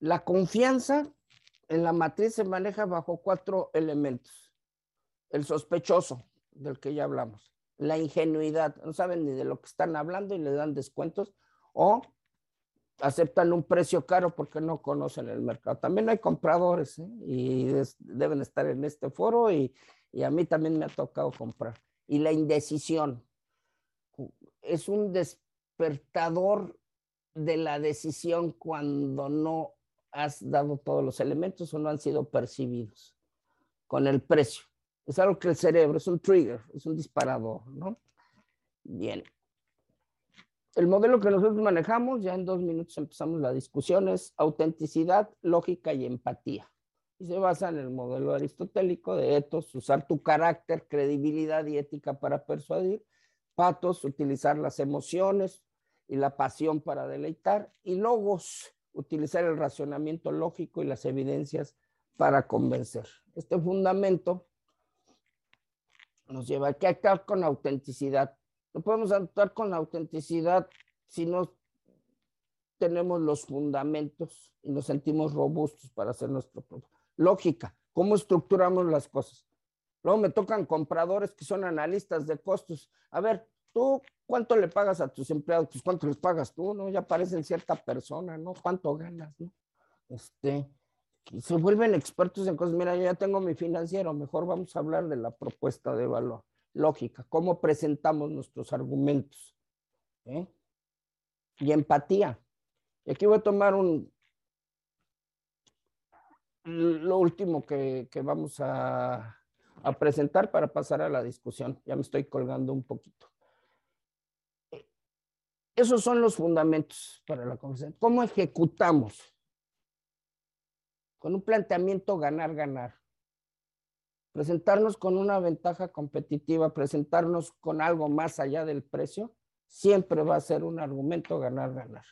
La confianza en la matriz se maneja bajo cuatro elementos el sospechoso del que ya hablamos, la ingenuidad, no saben ni de lo que están hablando y le dan descuentos o aceptan un precio caro porque no conocen el mercado. También hay compradores ¿eh? y deben estar en este foro y, y a mí también me ha tocado comprar. Y la indecisión es un despertador de la decisión cuando no has dado todos los elementos o no han sido percibidos con el precio. Es algo que el cerebro, es un trigger, es un disparador, ¿no? Bien. El modelo que nosotros manejamos, ya en dos minutos empezamos la discusión, es autenticidad, lógica y empatía. Y se basa en el modelo aristotélico de etos, usar tu carácter, credibilidad y ética para persuadir. Patos, utilizar las emociones y la pasión para deleitar. Y logos, utilizar el razonamiento lógico y las evidencias para convencer. Este fundamento nos lleva. Hay que actuar con autenticidad. No podemos actuar con autenticidad si no tenemos los fundamentos y nos sentimos robustos para hacer nuestro producto. Lógica, ¿cómo estructuramos las cosas? Luego me tocan compradores que son analistas de costos. A ver, tú, ¿cuánto le pagas a tus empleados? Pues, ¿cuánto les pagas tú? ¿No? Ya parecen cierta persona, ¿no? ¿Cuánto ganas? ¿no? Este, se vuelven expertos en cosas. Mira, yo ya tengo mi financiero, mejor vamos a hablar de la propuesta de valor. Lógica, cómo presentamos nuestros argumentos. ¿eh? Y empatía. Y aquí voy a tomar un, lo último que, vamos a, a, presentar para pasar a la discusión. Ya me estoy colgando un poquito. Esos son los fundamentos para la conversación. ¿Cómo ejecutamos? Con un planteamiento ganar-ganar. Presentarnos con una ventaja competitiva, presentarnos con algo más allá del precio, siempre va a ser un argumento ganar-ganar.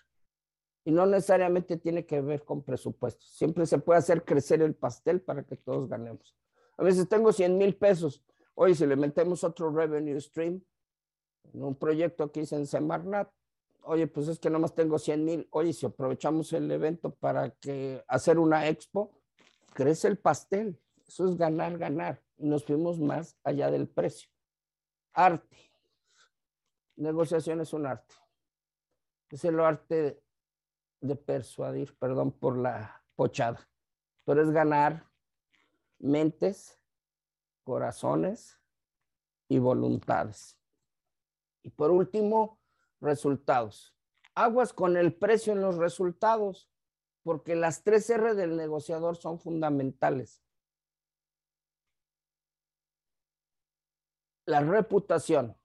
Y no necesariamente tiene que ver con presupuestos. Siempre se puede hacer crecer el pastel para que todos ganemos. A veces tengo 100 mil pesos. Oye, si le metemos otro revenue stream en un proyecto que hice en Semarnat, oye, pues es que nomás tengo 100 mil. Oye, si aprovechamos el evento para que hacer una expo, crece el pastel. Eso es ganar, ganar. Y nos fuimos más allá del precio. Arte. Negociación es un arte. Es el arte de persuadir, perdón por la pochada, pero es ganar mentes, corazones y voluntades. Y por último, resultados. Aguas con el precio en los resultados, porque las tres R del negociador son fundamentales. La reputación,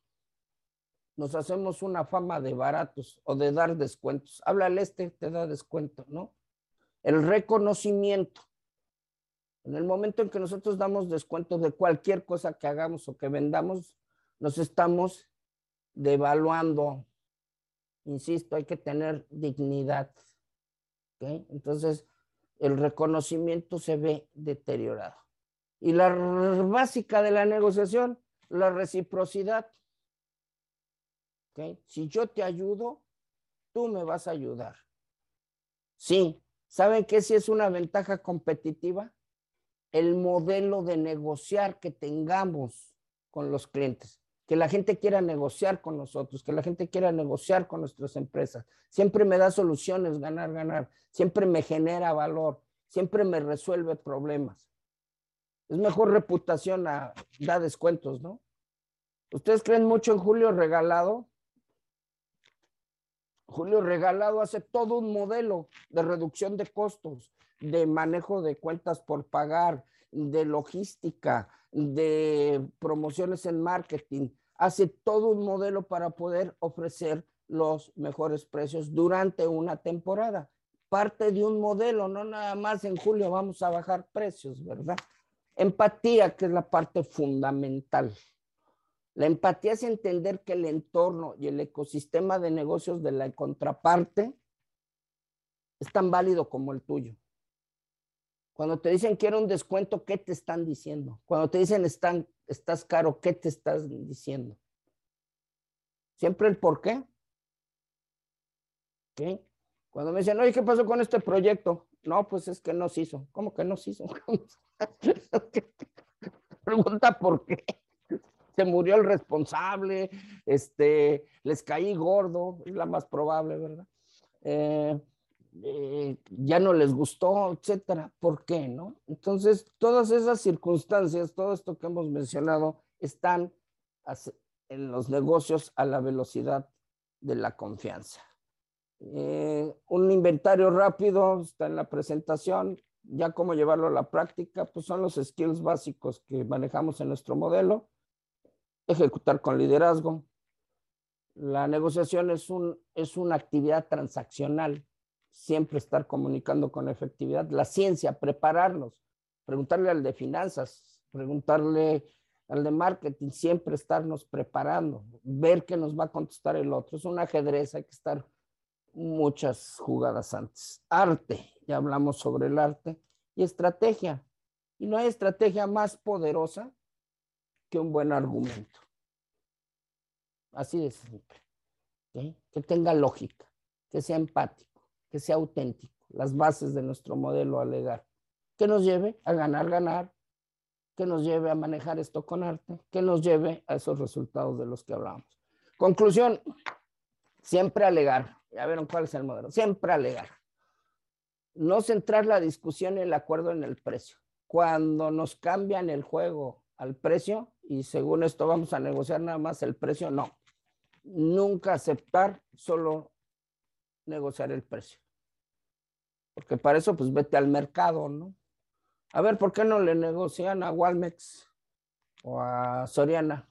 nos hacemos una fama de baratos o de dar descuentos. Háblale este, te da descuento, ¿no? El reconocimiento. En el momento en que nosotros damos descuento de cualquier cosa que hagamos o que vendamos, nos estamos devaluando. Insisto, hay que tener dignidad. Entonces, el reconocimiento se ve deteriorado. Y la básica de la negociación, la reciprocidad. Si yo te ayudo, tú me vas a ayudar. Sí, ¿saben qué si es una ventaja competitiva? El modelo de negociar que tengamos con los clientes, que la gente quiera negociar con nosotros, que la gente quiera negociar con nuestras empresas. Siempre me da soluciones, ganar, ganar. Siempre me genera valor, siempre me resuelve problemas. Es mejor reputación a da descuentos, ¿no? ¿Ustedes creen mucho en Julio Regalado? Julio Regalado hace todo un modelo de reducción de costos, de manejo de cuentas por pagar, de logística, de promociones en marketing. Hace todo un modelo para poder ofrecer los mejores precios durante una temporada. Parte de un modelo, no nada más en julio vamos a bajar precios, ¿verdad? Empatía, que es la parte fundamental. La empatía es entender que el entorno y el ecosistema de negocios de la contraparte es tan válido como el tuyo. Cuando te dicen quiero un descuento, ¿qué te están diciendo? Cuando te dicen estás caro, ¿qué te estás diciendo? Siempre el por qué. Cuando me dicen, oye, ¿qué pasó con este proyecto? No, pues es que no se hizo. ¿Cómo que no se hizo? Pregunta por qué se murió el responsable, este, les caí gordo, es la más probable, ¿verdad? Eh, eh, ya no les gustó, etcétera. ¿Por qué, no? Entonces, todas esas circunstancias, todo esto que hemos mencionado, están en los negocios a la velocidad de la confianza. Eh, un inventario rápido está en la presentación, ya cómo llevarlo a la práctica, pues son los skills básicos que manejamos en nuestro modelo ejecutar con liderazgo. La negociación es, un, es una actividad transaccional, siempre estar comunicando con efectividad. La ciencia, prepararnos, preguntarle al de finanzas, preguntarle al de marketing, siempre estarnos preparando, ver qué nos va a contestar el otro. Es un ajedrez, hay que estar muchas jugadas antes. Arte, ya hablamos sobre el arte, y estrategia. Y no hay estrategia más poderosa que un buen argumento. Así de simple. Que tenga lógica, que sea empático, sea auténtico. Las bases de nuestro modelo alegar. Que nos lleve a ganar, ganar. Que nos lleve a manejar esto con arte. Que nos lleve a esos resultados de los que hablamos. Conclusión. Siempre alegar. Ya vieron cuál es el modelo. Siempre alegar. No centrar la discusión y el acuerdo en el precio. Cuando nos cambian el juego al precio y según esto vamos a negociar nada más el precio, no. Nunca aceptar, solo negociar el precio. Porque para eso pues vete al mercado, ¿no? A ver, ¿por qué no le negocian a Walmex o a Soriana?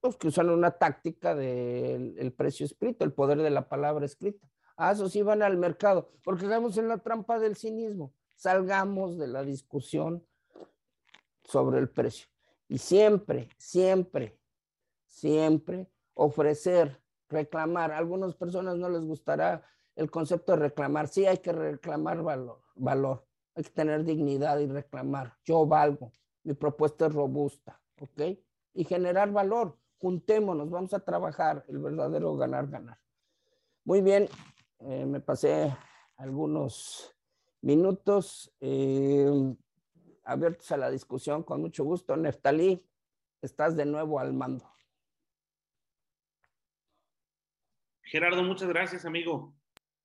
Pues que usan una táctica del precio escrito, el poder de la palabra escrita. Ah, eso sí van al mercado, porque estamos en la trampa del cinismo. Salgamos de la discusión sobre el precio. Y siempre, siempre, siempre ofrecer, reclamar. A algunas personas no les gustará el concepto de reclamar. Sí, hay que reclamar valor, valor. Hay que tener dignidad y reclamar. Yo valgo. Mi propuesta es robusta. ¿Ok? Y generar valor. Juntémonos, vamos a trabajar el verdadero ganar, ganar. Muy bien, eh, me pasé algunos minutos eh, abiertos a la discusión con mucho gusto. Neftalí, estás de nuevo al mando. Gerardo, muchas gracias, amigo.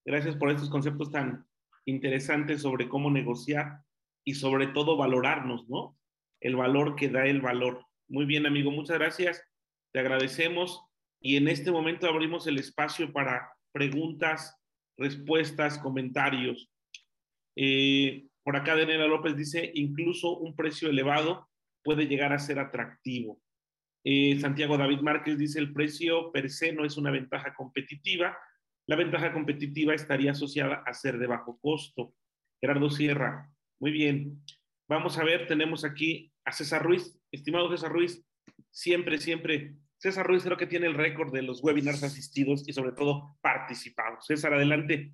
Gracias por estos conceptos tan interesantes sobre cómo negociar y sobre todo valorarnos, ¿no? El valor que da el valor. Muy bien, amigo, muchas gracias. Te agradecemos y en este momento abrimos el espacio para preguntas, respuestas, comentarios. Eh, por acá Daniela López dice, incluso un precio elevado puede llegar a ser atractivo. Eh, Santiago David Márquez dice, el precio per se no es una ventaja competitiva. La ventaja competitiva estaría asociada a ser de bajo costo. Gerardo Sierra, muy bien. Vamos a ver, tenemos aquí a César Ruiz. Estimado César Ruiz, siempre, siempre. César Ruiz creo que tiene el récord de los webinars asistidos y sobre todo participados. César, adelante.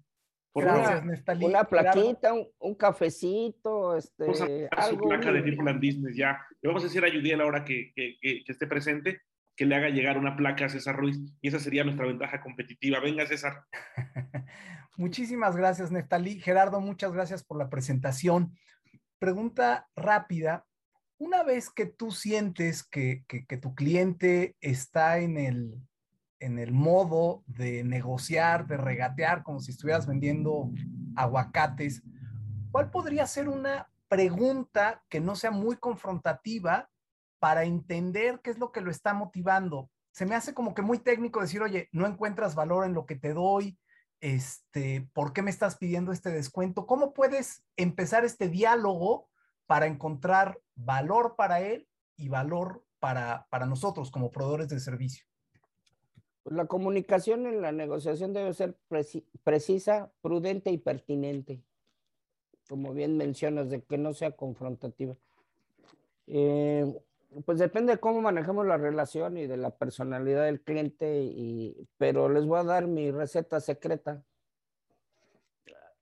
Por Gracias, Una plaquita, un, cafecito, este, Vamos a su placa de People and Business ya. Le vamos a decir a Judiel ahora que, que, que, esté presente que le haga llegar una placa a César Ruiz y esa sería nuestra ventaja competitiva. Venga, César. Muchísimas gracias, Neftalí. Gerardo, muchas gracias por la presentación. Pregunta rápida. Una vez que tú sientes que, que tu cliente está en el, en el modo de negociar, de regatear, como si estuvieras vendiendo aguacates, ¿cuál podría ser una pregunta que no sea muy confrontativa para entender qué es lo que lo está motivando? Se me hace como que muy técnico decir, oye, no encuentras valor en lo que te doy, este, ¿por qué me estás pidiendo este descuento? ¿Cómo puedes empezar este diálogo para encontrar valor para él y valor para, para nosotros como proveedores de servicio? Pues, la comunicación en la negociación debe ser precisa, prudente y pertinente, como bien mencionas, de que no sea confrontativa. Eh, pues depende de cómo manejamos la relación y de la personalidad del cliente, y, pero les voy a dar mi receta secreta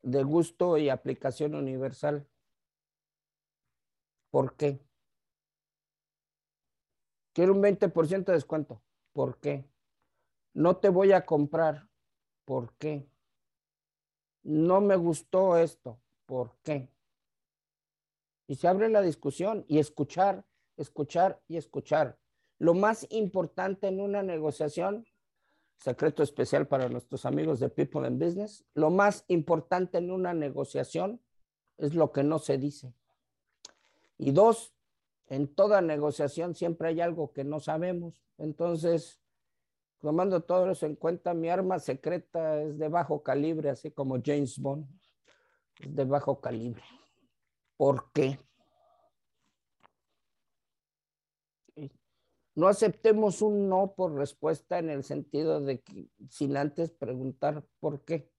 de gusto y aplicación universal. ¿Por qué? Quiero un 20% de descuento. ¿Por qué? no te voy a comprar. ¿Por qué? No me gustó esto. ¿Por qué? Y se abre la discusión y escuchar, escuchar y escuchar. Lo más importante en una negociación, secreto especial para nuestros amigos de People in Business, lo más importante en una negociación es lo que no se dice. Y dos, en toda negociación siempre hay algo que no sabemos. Entonces, Tomando todo eso en cuenta, mi arma secreta es de bajo calibre, así como James Bond, es de bajo calibre. ¿Por qué? No aceptemos un no por respuesta en el sentido de que sin antes preguntar por qué.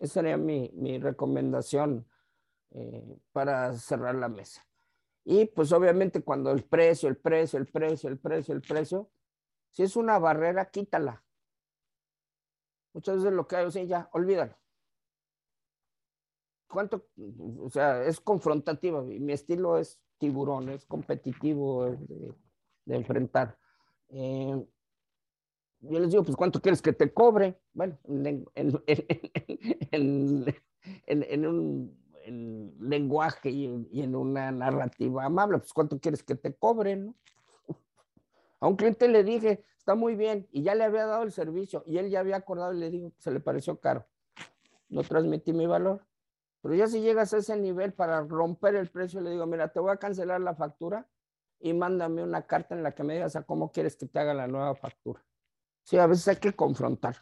Esa sería mi, recomendación eh, para cerrar la mesa. Y pues obviamente cuando el precio, el precio, el precio, el precio, el precio, si es una barrera, quítala. Muchas veces lo que hay, o sea, ya, olvídalo. ¿Cuánto? O sea, es confrontativa. Mi estilo es tiburón, es competitivo de, enfrentar. Eh, yo les digo, pues, ¿cuánto quieres que te cobre? Bueno, en, un lenguaje y, en una narrativa amable, pues, ¿cuánto quieres que te cobre? ¿no? A un cliente le dije, está muy bien, y ya le había dado el servicio, y él ya había acordado y le digo se le pareció caro. No transmití mi valor. Pero ya si llegas a ese nivel para romper el precio, le digo, mira, te voy a cancelar la factura y mándame una carta en la que me digas a cómo quieres que te haga la nueva factura. Sí, a veces hay que confrontar.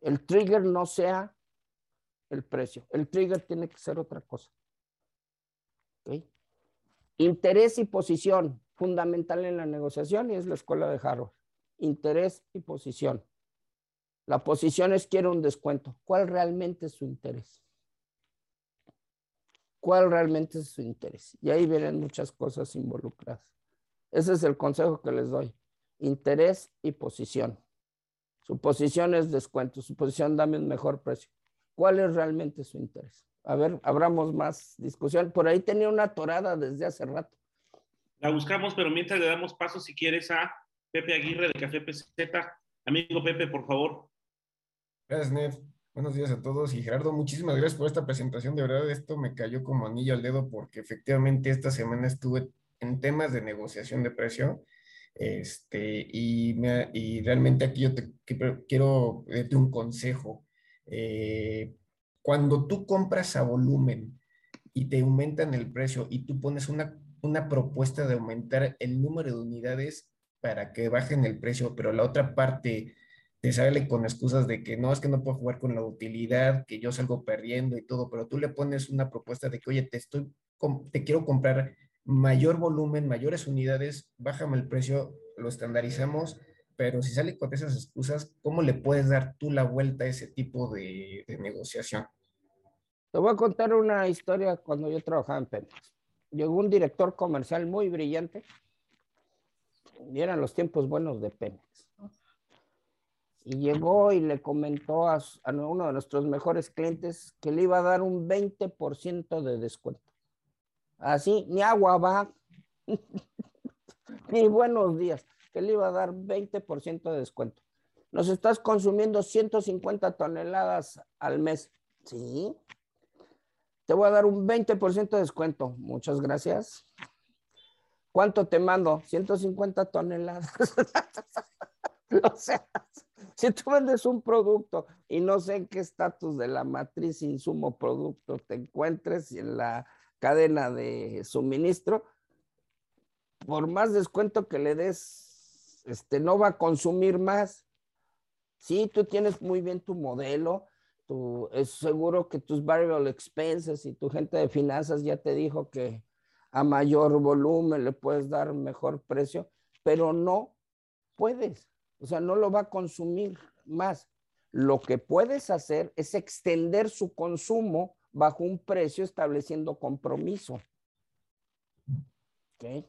El trigger no sea el precio. El trigger tiene que ser otra cosa. Interés y posición fundamental en la negociación y es la escuela de Harvard. Interés y posición. La posición es quiero un descuento. ¿Cuál realmente es su interés? ¿Cuál realmente es su interés? Y ahí vienen muchas cosas involucradas. Ese es el consejo que les doy. Interés y posición. Su posición es descuento, su posición dame un mejor precio. ¿Cuál es realmente su interés? A ver, abramos más discusión. Por ahí tenía una torada desde hace rato. La buscamos, pero mientras le damos paso, si quieres, a Pepe Aguirre de Café PZ. Amigo Pepe, por favor. Gracias, Ned. Buenos días a todos. Y Gerardo, muchísimas gracias por esta presentación. De verdad, esto me cayó como anillo al dedo porque efectivamente esta semana estuve en temas de negociación de precio. Este, y, me, y realmente aquí yo quiero darte un consejo. Eh, cuando tú compras a volumen y te aumentan el precio y tú pones una, una propuesta de aumentar el número de unidades para que bajen el precio, pero la otra parte te sale con excusas de que no, es que no puedo jugar con la utilidad, que yo salgo perdiendo y todo, pero tú le pones una propuesta de que, oye, te estoy, te quiero comprar mayor volumen, mayores unidades, bájame el precio, lo estandarizamos, pero si sale con esas excusas, ¿cómo le puedes dar tú la vuelta a ese tipo de, negociación? Te voy a contar una historia cuando yo trabajaba en Pemex. Llegó un director comercial muy brillante, y eran los tiempos buenos de Pemex. Y llegó y le comentó a, uno de nuestros mejores clientes que le iba a dar un 20% de descuento. Así, ni agua va, ni buenos días, que le iba a dar 20% de descuento. Nos estás consumiendo 150 toneladas al mes. Sí. Te voy a dar un 20% de descuento. Muchas gracias. ¿Cuánto te mando? 150 toneladas. o sea, si tú vendes un producto y no sé en qué estatus de la matriz insumo producto te encuentres en la cadena de suministro, por más descuento que le des, este, no va a consumir más. Sí, tú tienes muy bien tu modelo, tu, es seguro que tus variable expenses y tu gente de finanzas ya te dijo que a mayor volumen le puedes dar mejor precio, pero no puedes, o sea, no lo va a consumir más. Lo que puedes hacer es extender su consumo bajo un precio estableciendo compromiso. ¿Ok?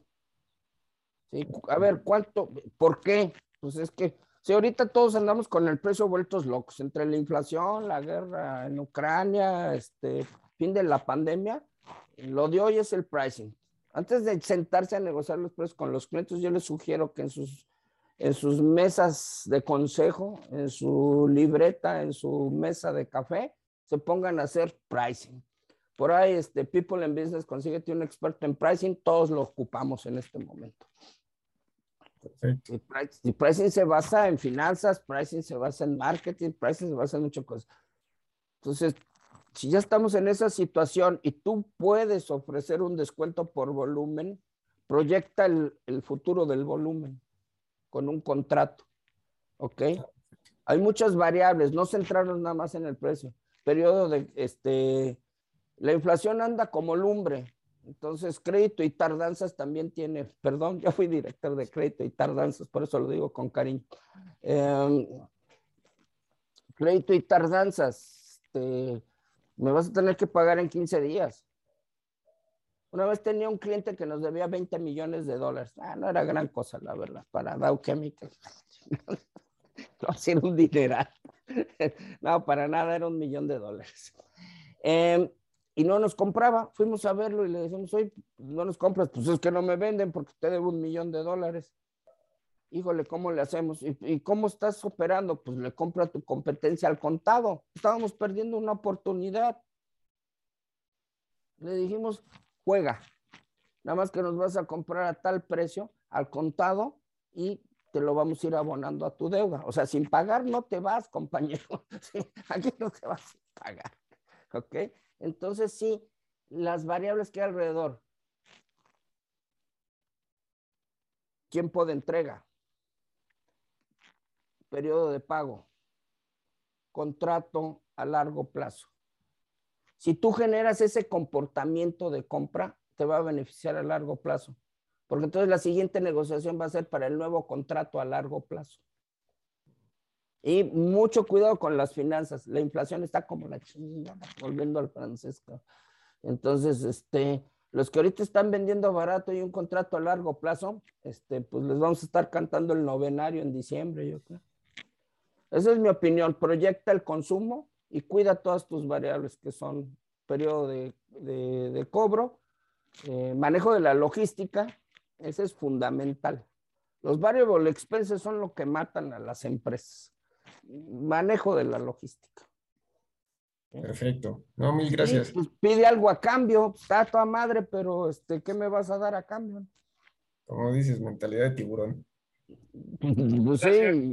Sí, a ver, ¿cuánto? ¿Por qué? Pues es que si ahorita todos andamos con el precio vueltos locos, entre la inflación, la guerra en Ucrania, este, fin de la pandemia, lo de hoy es el pricing. Antes de sentarse a negociar los precios con los clientes, yo les sugiero que en sus, en sus mesas de consejo, en su libreta, en su mesa de café, se pongan a hacer pricing. Por ahí, este, People in Business, consíguete un experto en pricing, todos lo ocupamos en este momento. Perfecto. Y, pricing se basa en finanzas, pricing se basa en marketing, pricing se basa en muchas cosas. Entonces, si ya estamos en esa situación y tú puedes ofrecer un descuento por volumen, proyecta el, el futuro del volumen con un contrato. ¿Ok? Hay muchas variables, no centrarnos nada más en el precio periodo de, este, la inflación anda como lumbre. Entonces, crédito y tardanzas también tiene, perdón, yo fui director de crédito y tardanzas, por eso lo digo con cariño. Em, crédito y tardanzas, este, me vas a tener que pagar en 15 días. Una vez tenía un cliente que nos debía 20 millones de dólares. Ah, no era gran cosa, la verdad, para Dow Chemical. no, hacía un dineral. no, para nada, era un millón de dólares. Em, y no nos compraba. Fuimos a verlo y le decimos, oye, no nos compras, pues es que no me venden porque te debo un millón de dólares. Híjole, ¿cómo le hacemos? ¿Y, cómo estás operando? Pues le compra tu competencia al contado. Estábamos perdiendo una oportunidad. Le dijimos, juega. Nada más que nos vas a comprar a tal precio, al contado, y te lo vamos a ir abonando a tu deuda. O sea, sin pagar no te vas, compañero. Aquí no te vas a pagar. ¿Ok? Entonces, sí, las variables que hay alrededor. Tiempo de entrega. Periodo de pago. Contrato a largo plazo. Si tú generas ese comportamiento de compra, te va a beneficiar a largo plazo porque entonces la siguiente negociación va a ser para el nuevo contrato a largo plazo. Y mucho cuidado con las finanzas. La inflación está como la chingada, volviendo al francés. Entonces, este, los que ahorita están vendiendo barato y un contrato a largo plazo, este, pues les vamos a estar cantando el novenario en diciembre, yo creo. Esa es mi opinión. Proyecta el consumo y cuida todas tus variables que son periodo de, cobro, eh, manejo de la logística, ese es fundamental. Los variable expenses son lo que matan a las empresas. Manejo de la logística. Perfecto. No, mil gracias. pues pide algo a cambio, está toda madre, pero este, ¿qué me vas a dar a cambio? Como dices, mentalidad de tiburón. Pues sí,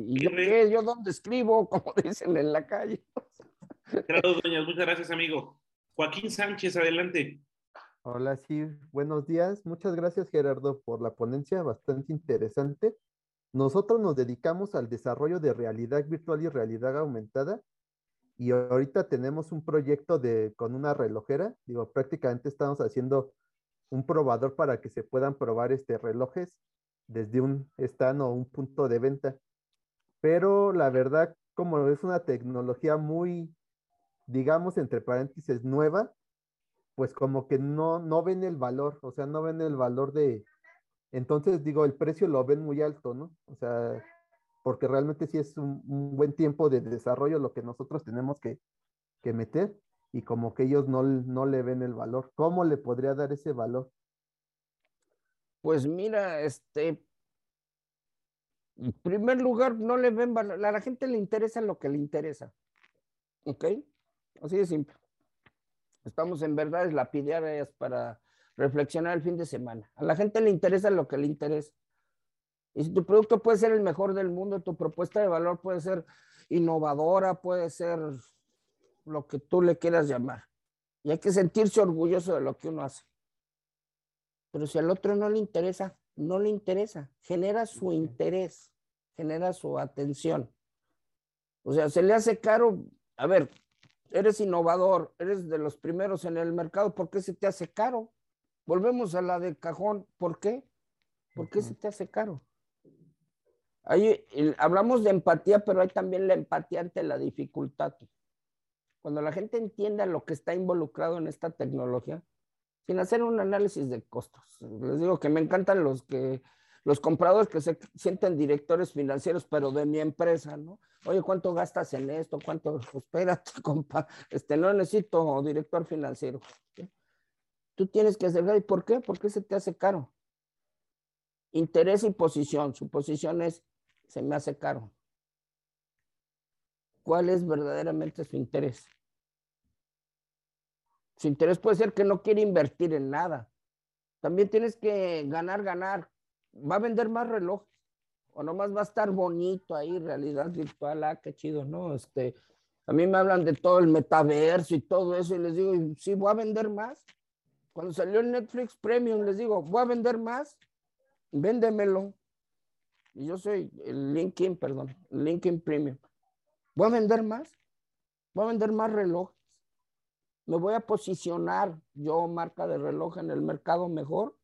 ¿yo qué? ¿Yo dónde escribo? Como dicen en la calle. Claro, doña, muchas gracias, amigo. Joaquín Sánchez, adelante. Hola, sí, buenos días. Muchas gracias, Gerardo, por la ponencia, bastante interesante. Nosotros nos dedicamos al desarrollo de realidad virtual y realidad aumentada y ahorita tenemos un proyecto de, con una relojera, digo, prácticamente estamos haciendo un probador para que se puedan probar este relojes desde un stand o un punto de venta. Pero la verdad, como es una tecnología muy, digamos, entre paréntesis, nueva, pues como que no, no ven el valor, o sea, no ven el valor de, entonces digo, el precio lo ven muy alto, ¿no? O sea, porque realmente sí es un, buen tiempo de desarrollo lo que nosotros tenemos que, meter y como que ellos no, no, le ven el valor. ¿Cómo le podría dar ese valor? Pues mira, este, en primer lugar, no le ven valor, a la gente le interesa lo que le interesa. ¿Ok? Así de simple. Estamos en verdades lapidarias para reflexionar el fin de semana. A la gente le interesa lo que le interesa. Y si tu producto puede ser el mejor del mundo, tu propuesta de valor puede ser innovadora, puede ser lo que tú le quieras llamar. Y hay que sentirse orgulloso de lo que uno hace. Pero si al otro no le interesa, no le interesa. Genera su interés, genera su atención. O sea, se le hace caro. A ver, eres innovador, eres de los primeros en el mercado, ¿por qué se te hace caro? Volvemos a la de cajón, ¿por qué? ¿Por qué se te hace caro? hablamos de empatía, pero hay también la empatía ante la dificultad. Cuando la gente entienda lo que está involucrado en esta tecnología, sin hacer un análisis de costos. Les digo que me encantan los que los compradores que se sienten directores financieros, pero de mi empresa, ¿no? Oye, ¿cuánto gastas en esto? ¿Cuánto? Espérate, compa, este, no necesito director financiero. Tú tienes que hacer, ¿y por qué? ¿Por qué se te hace caro? Interés y posición. Su posición es, se me hace caro. ¿Cuál es verdaderamente su interés? Su interés puede ser que no quiere invertir en nada. También tienes que ganar, ganar. Va a vender más relojes. O nomás va a estar bonito ahí, realidad virtual. Ah, qué chido, ¿no? Este, a mí me hablan de todo el metaverso y todo eso. Y les digo, sí, voy a vender más. Cuando salió el Netflix Premium, les digo, voy a vender más. Véndemelo. Y yo soy el LinkedIn, perdón, LinkedIn Premium. Voy a vender más. Voy a vender más relojes. Me voy a posicionar yo, marca de reloj, en el mercado mejor.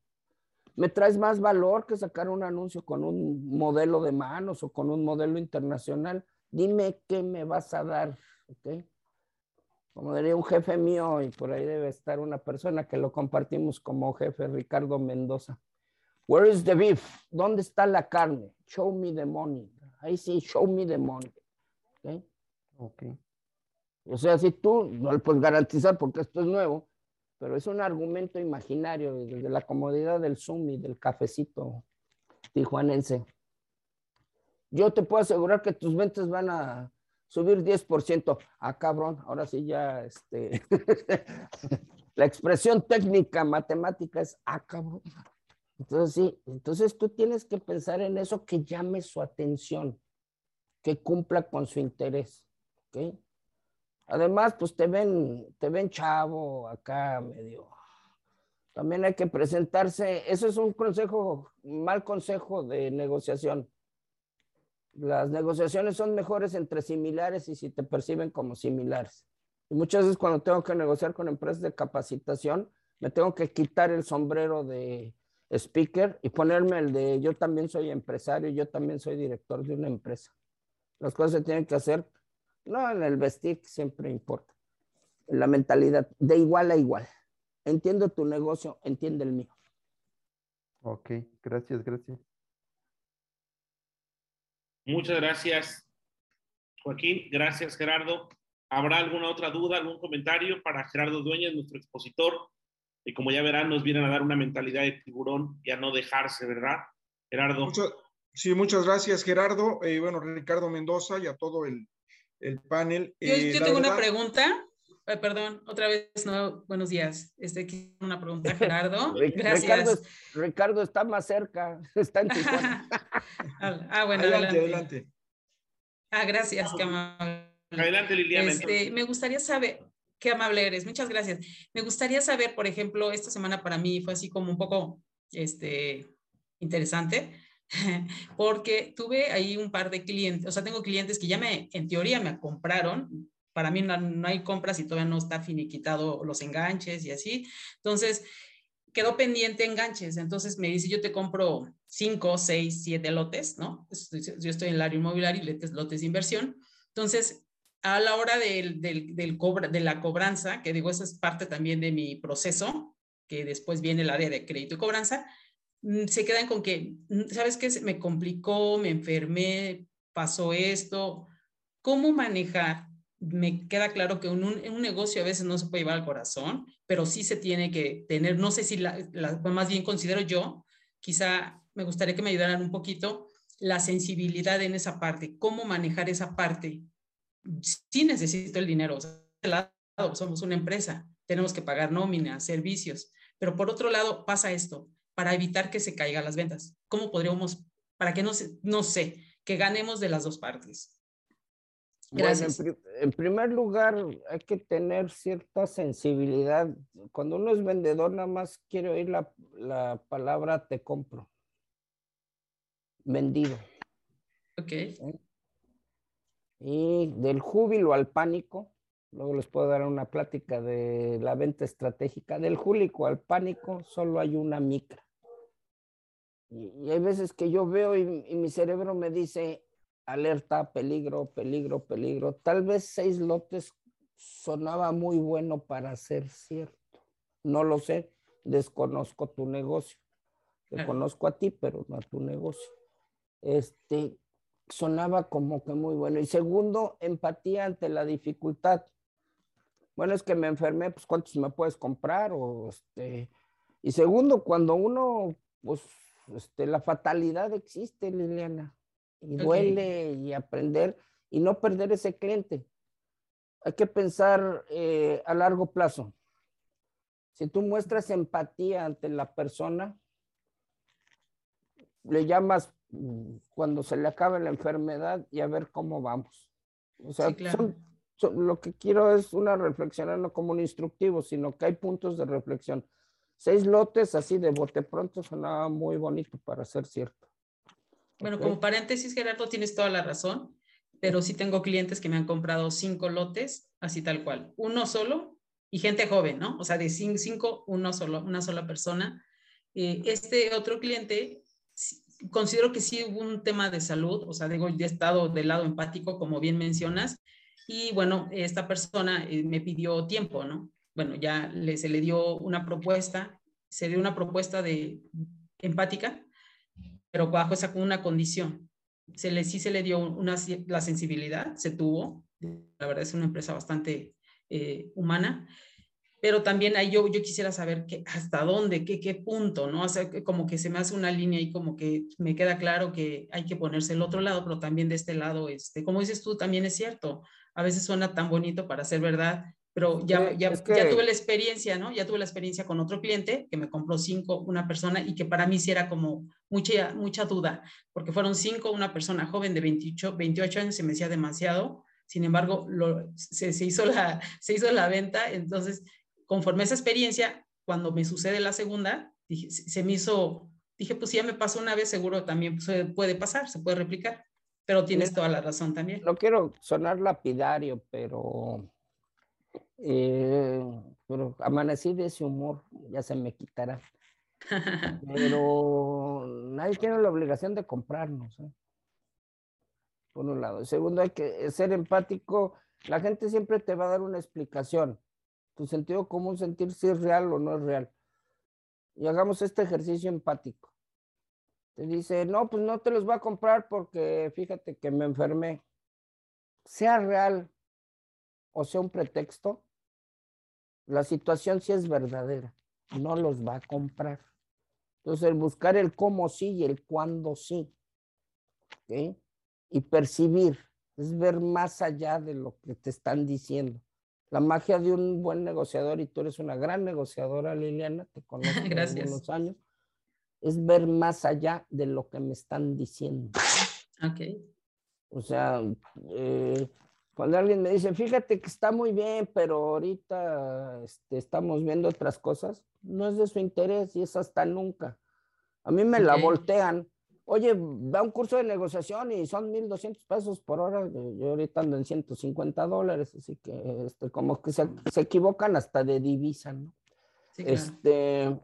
Me traes más valor que sacar un anuncio con un modelo de manos o con un modelo internacional. Dime qué me vas a dar, ¿ok? Como diría un jefe mío, y por ahí debe estar una persona que lo compartimos como jefe, Ricardo Mendoza. Where is the beef? ¿Dónde está la carne? Show me the money. Ahí sí, show me the money. ¿Okay? ok. O sea, si tú no le puedes garantizar porque esto es nuevo, pero es un argumento imaginario desde la comodidad del Zoom y del cafecito tijuanense. Yo te puedo asegurar que tus ventas van a subir 10%. Ah, cabrón, ahora sí ya, este, la expresión técnica matemática es, ah, cabrón. Entonces, sí, entonces tú tienes que pensar en eso que llame su atención, que cumpla con su interés, ¿ok? Además, pues te ven, te ven chavo acá medio. También hay que presentarse. Eso es un consejo, mal consejo de negociación. Las negociaciones son mejores entre similares y si te perciben como similares. Y muchas veces cuando tengo que negociar con empresas de capacitación, me tengo que quitar el sombrero de speaker y ponerme el de yo también soy empresario, yo también soy director de una empresa. Las cosas se tienen que hacer no, en el vestir siempre importa. La mentalidad, de igual a igual. Entiendo tu negocio, entiende el mío. Ok, gracias, gracias. Muchas gracias. Joaquín, gracias Gerardo. ¿Habrá alguna otra duda, algún comentario para Gerardo Dueñas, nuestro expositor? Y como ya verán, nos vienen a dar una mentalidad de tiburón y a no dejarse, ¿verdad? Gerardo. sí, muchas gracias, Gerardo. Eh, bueno, Ricardo Mendoza y a todo el, el panel. Yo, eh, tengo una pregunta. perdón, otra vez, no, buenos días. Este, una pregunta, Gerardo. Gracias. Ricardo, está más cerca, está en Tijuana. ah, bueno, adelante, adelante. Ah, gracias, qué amable. Adelante, Liliana. Este, me gustaría saber, qué amable eres, muchas gracias. Me gustaría saber, por ejemplo, esta semana para mí fue así como un poco este, interesante, porque tuve ahí un par de clientes, o sea, tengo clientes que ya me, en teoría me compraron, para mí no, hay compras y todavía no está finiquitado los enganches y así, entonces quedó pendiente enganches, entonces me dice, yo te compro cinco, seis, siete lotes, ¿no? Yo estoy en el área inmobiliario y lotes, lotes de inversión, entonces a la hora del, del, del de la cobranza, que digo, esa es parte también de mi proceso, que después viene el área de crédito y cobranza, se quedan con que, mm, ¿sabes qué? Me complicó, me enfermé, pasó esto. ¿Cómo manejar? Me queda claro que un, un, negocio a veces no se puede llevar al corazón, pero sí se tiene que tener, no sé si la, más bien considero yo, quizá me gustaría que me ayudaran un poquito la sensibilidad en esa parte, cómo manejar esa parte sí necesito el dinero. somos una empresa, tenemos que pagar nóminas, servicios, pero por otro lado pasa esto, para evitar que se caigan las ventas. ¿Cómo podríamos, para que no, no sé, que ganemos de las dos partes? Gracias. en, primer lugar, hay que tener cierta sensibilidad. Cuando uno es vendedor, nada más quiere oír la, la palabra te compro. Vendido. Ok. Y del júbilo al pánico, luego les puedo dar una plática de la venta estratégica. Del júbilo al pánico solo hay una micra. Y, hay veces que yo veo y, mi cerebro me dice, alerta, peligro, peligro, peligro. Tal vez seis lotes sonaba muy bueno para ser cierto. No lo sé, desconozco tu negocio. Te conozco a ti, pero no a tu negocio. Este, sonaba como que muy bueno. Y segundo, empatía ante la dificultad. Bueno, es que me enfermé, pues ¿cuántos me puedes comprar? O este... Y segundo, cuando uno, pues, este, la fatalidad existe, Liliana, y duele y aprender y no perder ese cliente. Hay que pensar eh, a largo plazo. Si tú muestras empatía ante la persona, le llamas cuando se le acabe la enfermedad y a ver cómo vamos. O sea, lo que quiero es una reflexión, no como un instructivo, sino que hay puntos de reflexión. Seis lotes así de bote pronto sonaba muy bonito para ser cierto. Bueno, como paréntesis, Gerardo, tienes toda la razón, pero sí tengo clientes que me han comprado cinco lotes, así tal cual. Uno solo y gente joven, ¿no? O sea, de cinco, uno solo, una sola persona. Eh, este otro cliente considero que sí hubo un tema de salud, o sea, digo, ya he estado del lado empático, como bien mencionas, y bueno, esta persona eh, me pidió tiempo, ¿no? Bueno, ya se le dio una propuesta, se dio una propuesta de empática, pero bajo esa una condición. Se le, sí se le dio una, la sensibilidad, se tuvo, la verdad es una empresa bastante eh, humana, pero también ahí yo, yo quisiera saber que, hasta dónde, qué, qué punto, ¿no? O sea, como que se me hace una línea y como que me queda claro que hay que ponerse el otro lado, pero también de este lado, este, como dices tú, también es cierto. A veces suena tan bonito para ser verdad, pero ya, ya, ya tuve la experiencia, ¿no? Ya tuve la experiencia con otro cliente que me compró cinco, una persona, y que para mí sí era como mucha, mucha duda, porque fueron cinco, una persona joven de 28, 28 años, se me decía demasiado, sin embargo, lo, se, se, hizo la, se hizo la venta, entonces conforme a esa experiencia, cuando me sucede la segunda, dije, se me hizo, dije, pues si ya me pasó una vez, seguro también puede pasar, se puede replicar. Pero tienes toda la razón también. No quiero sonar lapidario, pero, eh, pero amanecí de ese humor, ya se me quitará. pero nadie tiene la obligación de comprarnos. ¿eh? Por un lado. Segundo, hay que ser empático. La gente siempre te va a dar una explicación tu sentido común, sentir si es real o no es real. Y hagamos este ejercicio empático. Te dice, no, pues no te los voy a comprar porque fíjate que me enfermé. sea real o sea un pretexto, la situación sí es verdadera, no los va a comprar. Entonces, el buscar el cómo sí y el cuándo sí. Y percibir, es ver más allá de lo que te están diciendo. La magia de un buen negociador, y tú eres una gran negociadora, Liliana, te conozco hace unos años, es ver más allá de lo que me están diciendo. Ok. O sea, eh, cuando alguien me dice, fíjate que está muy bien, pero ahorita este, estamos viendo otras cosas, no es de su interés y es hasta nunca. A mí me la voltean. Oye, da un curso de negociación y son 1.200 pesos por hora. Yo ahorita ando en 150 dólares, así que este, como que se, se equivocan hasta de divisa, ¿no? Sí, claro. Este,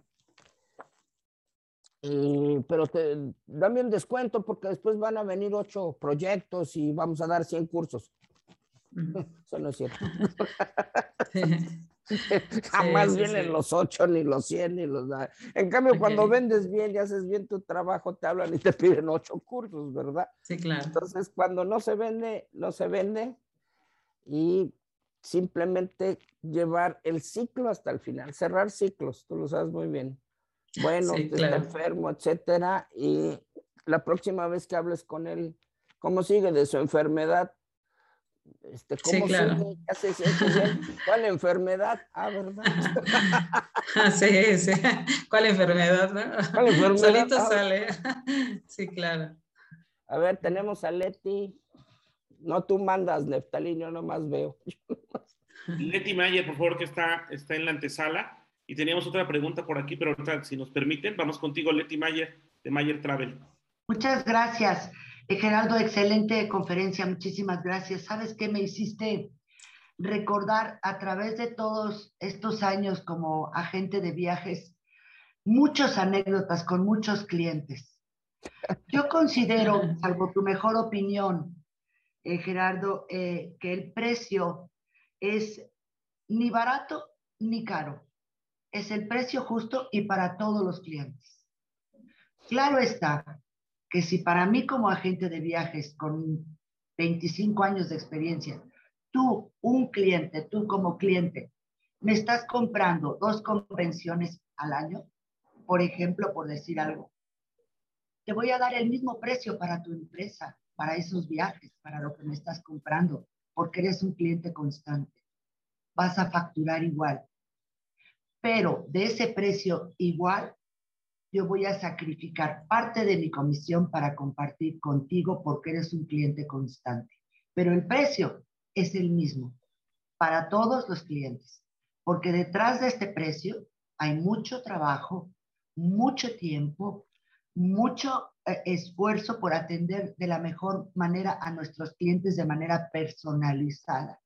pero te, dame un descuento porque después van a venir ocho proyectos y vamos a dar 100 cursos. Eso no es cierto. Jamás vienen los ocho, ni los 100, ni los... En cambio, cuando vendes bien y haces bien tu trabajo, te hablan y te piden ocho cursos, ¿verdad? Sí, claro. Entonces, cuando no se vende, no se vende y simplemente llevar el ciclo hasta el final, cerrar ciclos, tú lo sabes muy bien bueno, está enfermo, etcétera, y la próxima vez que hables con él, ¿cómo sigue de su enfermedad? Este, ¿Cómo sigue? ¿Cuál enfermedad? Ah, ¿verdad? sí, sí. ¿Cuál enfermedad? No? ¿Cuál enfermedad? Solito ah, sale. sí, claro. A ver, tenemos a Leti. No tú mandas, Neftalí, yo nomás veo. Leti Mayer, por favor, que está, está en la antesala. Y teníamos otra pregunta por aquí, pero ahorita, si nos permiten, vamos contigo, Leti Mayer, de Mayer Travel. Muchas gracias. Eh, Gerardo, excelente conferencia, muchísimas gracias. ¿Sabes qué me hiciste recordar a través de todos estos años como agente de viajes? Muchas anécdotas con muchos clientes. Yo considero, salvo tu mejor opinión, eh, Gerardo, eh, que el precio es ni barato ni caro es el precio justo y para todos los clientes. Claro está que si para mí como agente de viajes con 25 años de experiencia, tú, un cliente, tú como cliente, me estás comprando dos convenciones al año, por ejemplo, por decir algo, te voy a dar el mismo precio para tu empresa, para esos viajes, para lo que me estás comprando, porque eres un cliente constante. Vas a facturar igual pero de ese precio igual, yo voy a sacrificar parte de mi comisión para compartir contigo porque eres un cliente constante. Pero el precio es el mismo para todos los clientes, porque detrás de este precio hay mucho trabajo, mucho tiempo, mucho eh, esfuerzo por atender de la mejor manera a nuestros clientes de manera personalizada,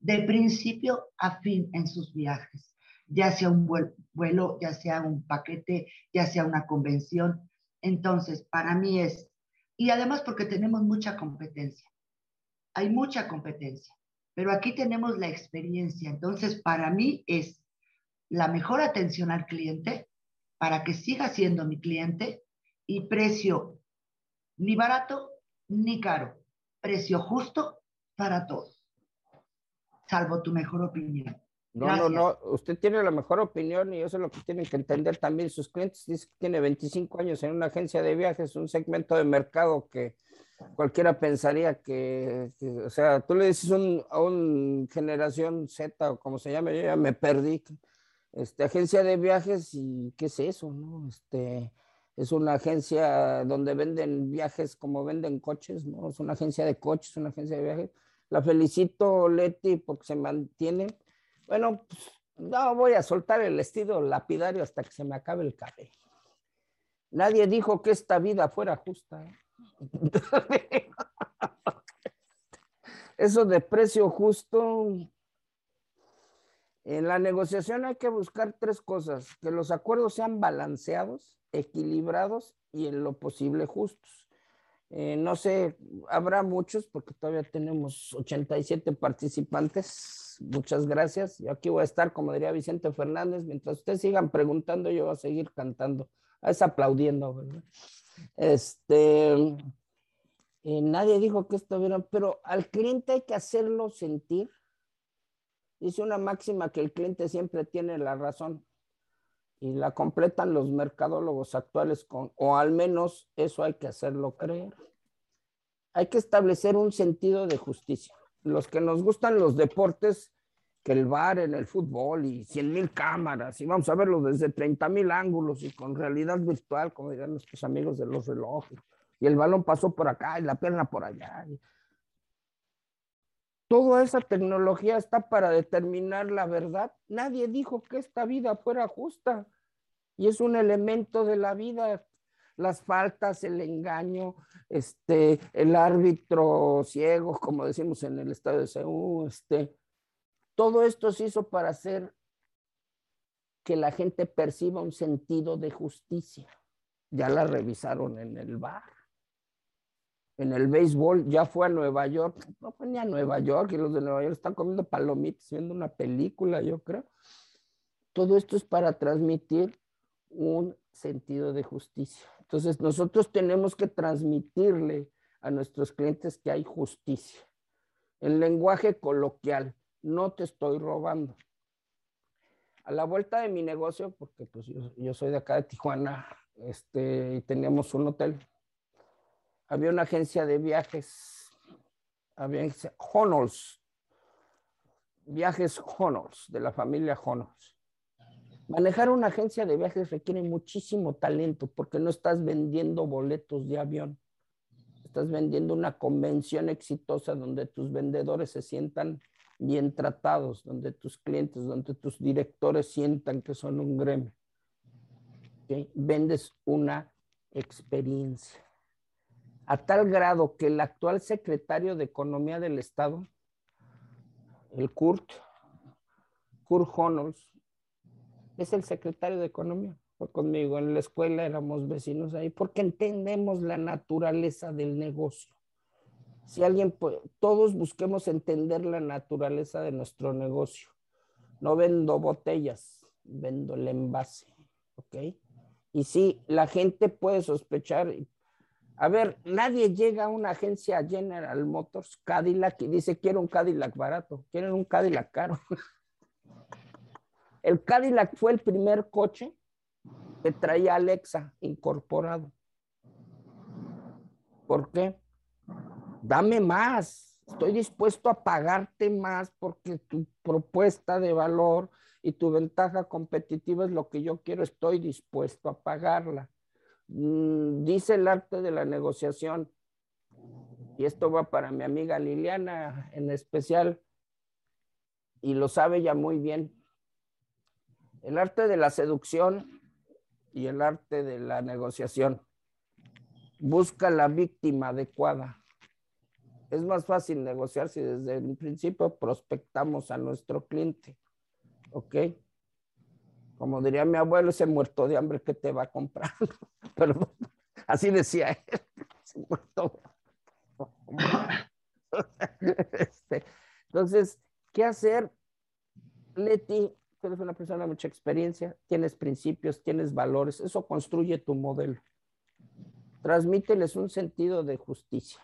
de principio a fin en sus viajes ya sea un vuelo, ya sea un paquete, ya sea una convención. Entonces, para mí es, y además porque tenemos mucha competencia, hay mucha competencia, pero aquí tenemos la experiencia. Entonces, para mí es la mejor atención al cliente para que siga siendo mi cliente y precio ni barato ni caro, precio justo para todos, salvo tu mejor opinión. No, no, no. Usted tiene la mejor opinión y eso es lo que tienen que entender también sus clientes. Dice que tiene 25 años en una agencia de viajes, un segmento de mercado que cualquiera pensaría que, o sea, tú le dices a un generación Z o como se llame, yo ya me perdí. Este, agencia de viajes y qué es eso, ¿no? Este, es una agencia donde venden viajes como venden coches, ¿no? Es una agencia de coches, una agencia de viajes. La felicito, Leti, porque se mantiene bueno, pues, no voy a soltar el estilo lapidario hasta que se me acabe el cabello. Nadie dijo que esta vida fuera justa. Eso de precio justo. En la negociación hay que buscar tres cosas, que los acuerdos sean balanceados, equilibrados y en lo posible justos. Eh, no sé, habrá muchos porque todavía tenemos 87 participantes. Muchas gracias. Yo aquí voy a estar, como diría Vicente Fernández, mientras ustedes sigan preguntando, yo voy a seguir cantando. Es aplaudiendo, ¿verdad? Este, Eh, nadie dijo que esto hubiera, pero al cliente hay que hacerlo sentir. Dice una máxima que el cliente siempre tiene la razón y la completan los mercadólogos actuales con, o al menos eso hay que hacerlo creer. Hay que establecer un sentido de justicia. Los que nos gustan los deportes, que el bar en el fútbol y 100 mil cámaras y vamos a verlo desde 30 mil ángulos y con realidad virtual, como dirán nuestros amigos de los relojes. Y el balón pasó por acá y la pierna por allá. Toda esa tecnología está para determinar la verdad. Nadie dijo que esta vida fuera justa. Y es un elemento de la vida. Las faltas, el engaño, este, el árbitro ciego, como decimos en el estado de Seúl, este, todo esto se hizo para hacer que la gente perciba un sentido de justicia. Ya la revisaron en el bar. En el béisbol ya fue a Nueva York. No fue a Nueva York y los de Nueva York están comiendo palomitas, viendo una película, yo creo. Todo esto es para transmitir un sentido de justicia. Entonces nosotros tenemos que transmitirle a nuestros clientes que hay justicia. En lenguaje coloquial, no te estoy robando. A la vuelta de mi negocio, porque pues yo, soy de acá de Tijuana, este, y teníamos un hotel, había una agencia de viajes, había Honors, viajes Honors, de la familia Honors. Manejar una agencia de viajes requiere muchísimo talento porque no estás vendiendo boletos de avión. Estás vendiendo una convención exitosa donde tus vendedores se sientan bien tratados, donde tus clientes, donde tus directores sientan que son un gremio. Vendes una experiencia. A tal grado que el actual secretario de Economía del Estado, el Kurt, Kurt Honors, es el secretario de Economía. Fue conmigo en la escuela, éramos vecinos ahí, porque entendemos la naturaleza del negocio si alguien, todos busquemos entender la naturaleza de nuestro negocio. No vendo botellas, vendo el envase, ¿ok? Y sí, la gente puede sospechar. A ver, nadie llega a una agencia General Motors, Cadillac, y dice, quiero un Cadillac barato, quieren un Cadillac caro. El Cadillac fue el primer coche que traía Alexa incorporado. ¿Por qué? dame más, estoy dispuesto a pagarte más porque tu propuesta de valor y tu ventaja competitiva es lo que yo quiero, estoy dispuesto a pagarla. Mm, dice el arte de la negociación, y esto va para mi amiga Liliana en especial, y lo sabe ya muy bien, el arte de la seducción y el arte de la negociación. Busca la víctima adecuada es más fácil negociar si desde el principio prospectamos a nuestro cliente. ¿Ok? Como diría mi abuelo, ese muerto de hambre que te va a comprar. Pero así decía él. muerto. Este, entonces, ¿qué hacer? Leti, tú eres una persona de mucha experiencia, tienes principios, tienes valores, eso construye tu modelo. Transmíteles un sentido de justicia.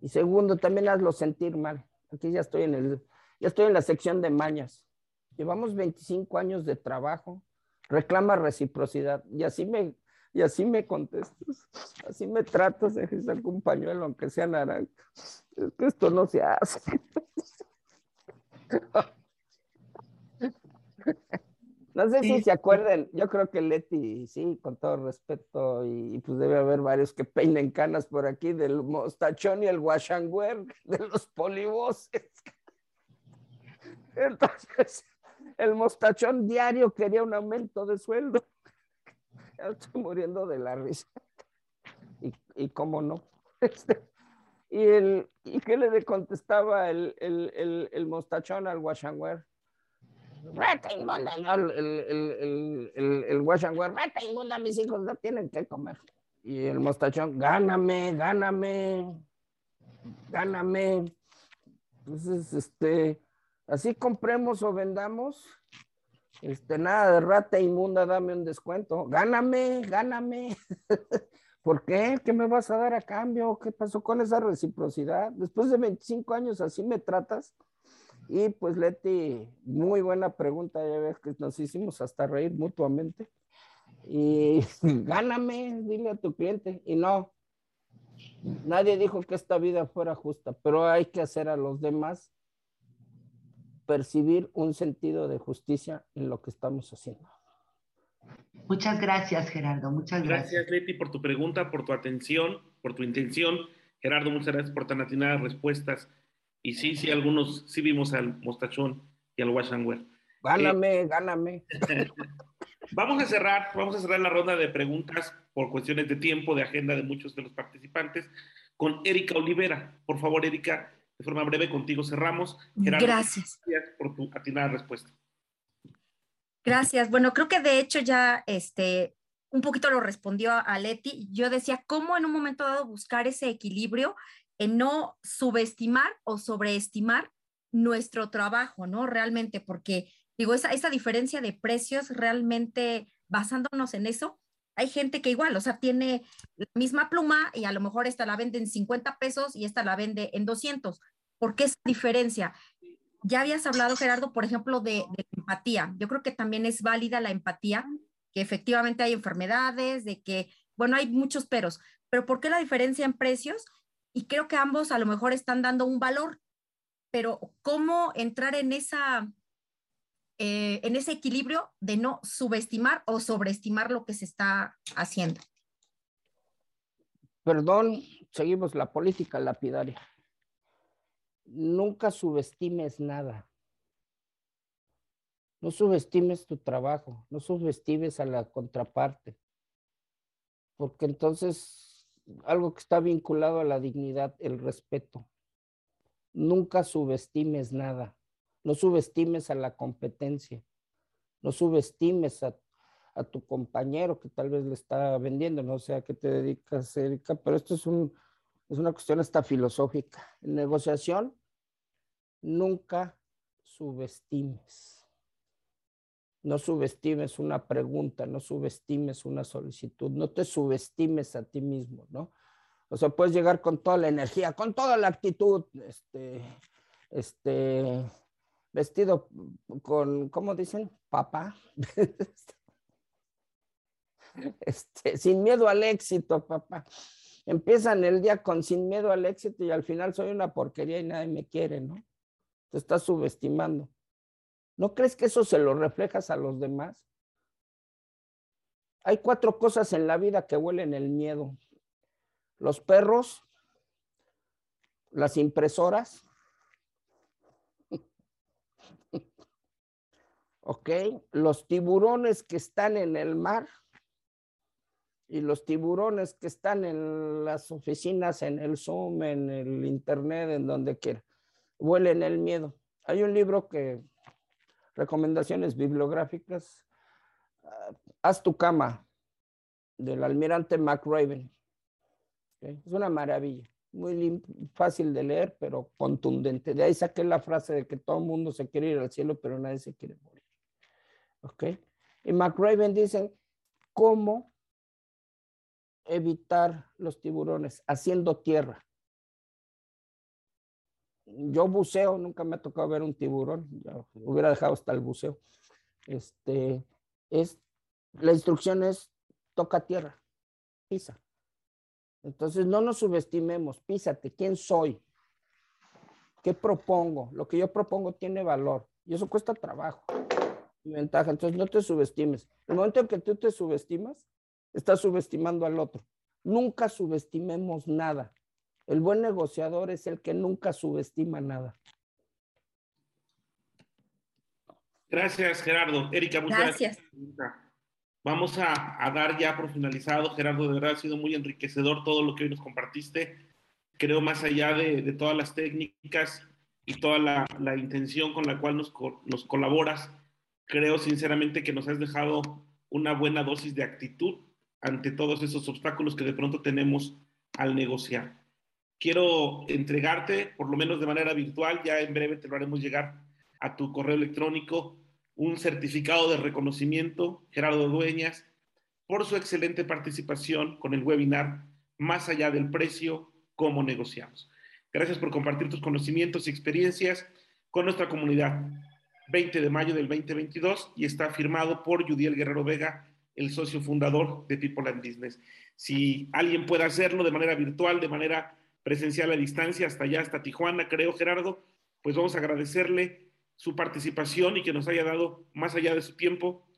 Y segundo, también hazlo sentir mal. Aquí ya estoy en el, ya estoy en la sección de mañas. Llevamos 25 años de trabajo. Reclama reciprocidad. Y así me, y así me contestas. Así me tratas de sacar un pañuelo, aunque sea naranja. Es que esto no se hace. No sé si se acuerdan, yo creo que Leti, sí, con todo respeto, y, pues debe haber varios que peinen canas por aquí, del mostachón y el guachanguer, de los poliboses. Entonces, el mostachón diario quería un aumento de sueldo. Ya estoy muriendo de la risa. Y, cómo no. Este, y, el, ¿Y qué le contestaba el, el, el, el mostachón al guachanguer? Rata inmunda, el, el, el, el, wear, rata inmunda, mis hijos no tienen que comer. Y el mostachón, gáname, gáname, gáname. Entonces, este, así compremos o vendamos, este, nada de rata inmunda, dame un descuento, gáname, gáname. ¿Por qué? ¿Qué me vas a dar a cambio? ¿Qué pasó con esa reciprocidad? Después de 25 años así me tratas. Y pues Leti, muy buena pregunta, ya ves que nos hicimos hasta reír mutuamente. Y gáname, dile a tu cliente. Y no, nadie dijo que esta vida fuera justa, pero hay que hacer a los demás percibir un sentido de justicia en lo que estamos haciendo. Muchas gracias, Gerardo. Muchas gracias. Gracias, Leti, por tu pregunta, por tu atención, por tu intención. Gerardo, muchas gracias por tan atinadas respuestas. Y sí, sí, algunos sí vimos al Mostachón y al Wash and Wear. Gáname, eh, gáname. vamos a cerrar, vamos a cerrar la ronda de preguntas por cuestiones de tiempo, de agenda de muchos de los participantes, con Erika Olivera. Por favor, Erika, de forma breve contigo cerramos. gracias. Gracias por tu atinada respuesta. Gracias. Bueno, creo que de hecho ya este, un poquito lo respondió a Leti. Yo decía, ¿cómo en un momento dado buscar ese equilibrio en no subestimar o sobreestimar nuestro trabajo, ¿no? Realmente, porque digo, esa, esa diferencia de precios realmente basándonos en eso, hay gente que igual, o sea, tiene la misma pluma y a lo mejor esta la vende en 50 pesos y esta la vende en 200. ¿Por qué esa diferencia? Ya habías hablado, Gerardo, por ejemplo, de, de empatía. Yo creo que también es válida la empatía, que efectivamente hay enfermedades, de que, bueno, hay muchos peros, pero ¿por qué la diferencia en precios? Y creo que ambos a lo mejor están dando un valor, pero ¿cómo entrar en esa eh, en ese equilibrio de no subestimar o sobreestimar lo que se está haciendo. Perdón, seguimos la política lapidaria. Nunca subestimes nada. No subestimes tu trabajo, no subestimes a la contraparte, porque entonces algo que está vinculado a la dignidad, el respeto. Nunca subestimes nada. No subestimes a la competencia. No subestimes a, tu compañero que tal vez le está vendiendo. No sé a qué te dedicas, Erika, pero esto es, un, es una cuestión hasta filosófica. En negociación, nunca subestimes. No subestimes una pregunta, no subestimes una solicitud, no te subestimes a ti mismo, ¿no? O sea, puedes llegar con toda la energía, con toda la actitud, este, este, vestido con, ¿cómo dicen? Papá. Este, sin miedo al éxito, papá. Empiezan el día con sin miedo al éxito y al final soy una porquería y nadie me quiere, ¿no? Te estás subestimando. ¿No crees que eso se lo reflejas a los demás? Hay cuatro cosas en la vida que huelen el miedo. Los perros, las impresoras, ¿ok? Los tiburones que están en el mar y los tiburones que están en las oficinas, en el Zoom, en el Internet, en donde quiera, huelen el miedo. Hay un libro que, recomendaciones bibliográficas, ah, Haz tu cama, del almirante McRaven. Es una maravilla, muy fácil de leer, pero contundente. De ahí saqué la frase de que todo el mundo se quiere ir al cielo, pero nadie se quiere morir. ¿Ok? Y McRaven dice, ¿cómo evitar los tiburones? Haciendo tierra. Yo buceo, nunca me ha tocado ver un tiburón, hubiera dejado hasta el buceo. Este, es, la instrucción es, toca tierra, pisa. Entonces no nos subestimemos, písate, ¿quién soy? ¿Qué propongo? Lo que yo propongo tiene valor y eso cuesta trabajo ventaja. Entonces no te subestimes. El momento en que tú te subestimas, estás subestimando al otro. Nunca subestimemos nada. El buen negociador es el que nunca subestima nada. Gracias, Gerardo. Erika, muchas gracias. Vamos a, dar ya por finalizado. Gerardo, de verdad ha sido muy enriquecedor todo lo que hoy nos compartiste. Creo más allá de, todas las técnicas y toda la, intención con la cual nos, nos colaboras, creo sinceramente que nos has dejado una buena dosis de actitud ante todos esos obstáculos que de pronto tenemos al negociar. Quiero entregarte, por lo menos de manera virtual, ya en breve te lo haremos llegar a tu correo electrónico, un certificado de reconocimiento, Gerardo Dueñas, por su excelente participación con el webinar Más allá del precio, cómo negociamos. Gracias por compartir tus conocimientos y experiencias con nuestra comunidad. 20 de mayo del 2022 y está firmado por Judiel Guerrero Vega, el socio fundador de People and Business. Si alguien puede hacerlo de manera virtual, de manera presencial a distancia, hasta allá, hasta Tijuana, creo, Gerardo, pues vamos a agradecerle su participación y que nos haya dado, más allá de su tiempo,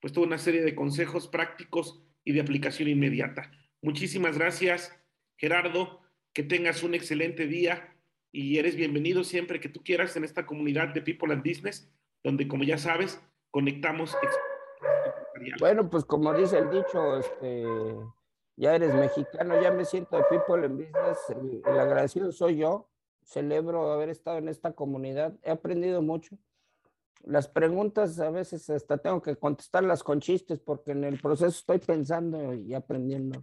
pues toda una serie de consejos prácticos y de aplicación inmediata. Muchísimas gracias, Gerardo, que tengas un excelente día y eres bienvenido siempre que tú quieras en esta comunidad de People and Business, donde, como ya sabes, conectamos. Bueno, pues como dice el dicho, este, ya eres mexicano, ya me siento de People and Business, el, el agradecido soy yo, celebro haber estado en esta comunidad, he aprendido mucho. Las preguntas a veces hasta tengo que contestarlas con chistes porque en el proceso estoy pensando y aprendiendo.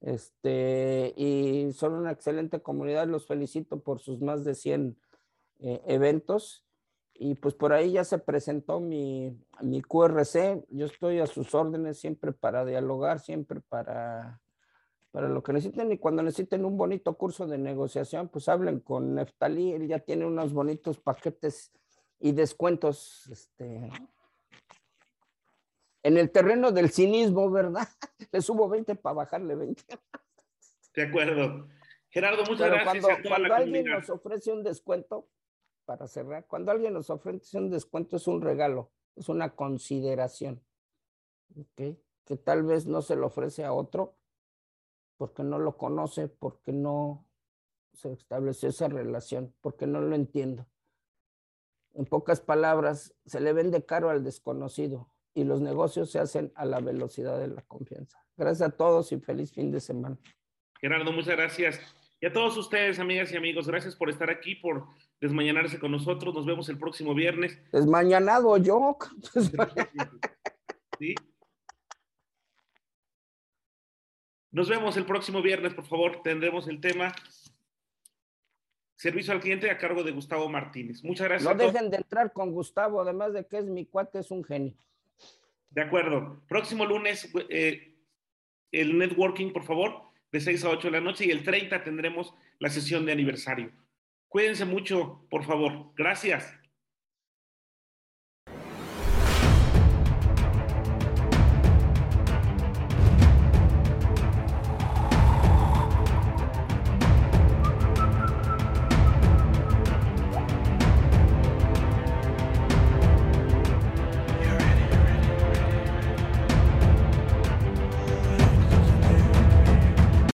Este, y son una excelente comunidad, los felicito por sus más de 100 eh, eventos. Y pues por ahí ya se presentó mi, mi QRC. Yo estoy a sus órdenes siempre para dialogar, siempre para para lo que necesiten y cuando necesiten un bonito curso de negociación, pues hablen con Neftalí, él ya tiene unos bonitos paquetes y descuentos este, en el terreno del cinismo, ¿verdad? Le subo 20 para bajarle 20. De acuerdo. Gerardo, muchas gracias. Cuando, cuando alguien nos ofrece un descuento, para cerrar, cuando alguien nos ofrece un descuento es un regalo, es una consideración, ¿ok? Que tal vez no se lo ofrece a otro, porque no lo conoce, porque no se estableció esa relación, porque no lo entiendo. En pocas palabras, se le vende caro al desconocido y los negocios se hacen a la velocidad de la confianza. Gracias a todos y feliz fin de semana. Gerardo, muchas gracias. Y a todos ustedes, amigas y amigos, gracias por estar aquí, por desmañanarse con nosotros. Nos vemos el próximo viernes. Desmañanado yo. ¿Sí? Nos vemos el próximo viernes, por favor. Tendremos el tema servicio al cliente a cargo de Gustavo Martínez. Muchas gracias. No dejen de entrar con Gustavo, además de que es mi cuate, es un genio. De acuerdo. Próximo lunes, eh, el networking, por favor, de 6 a 8 de la noche y el 30 tendremos la sesión de aniversario. Cuídense mucho, por favor. Gracias.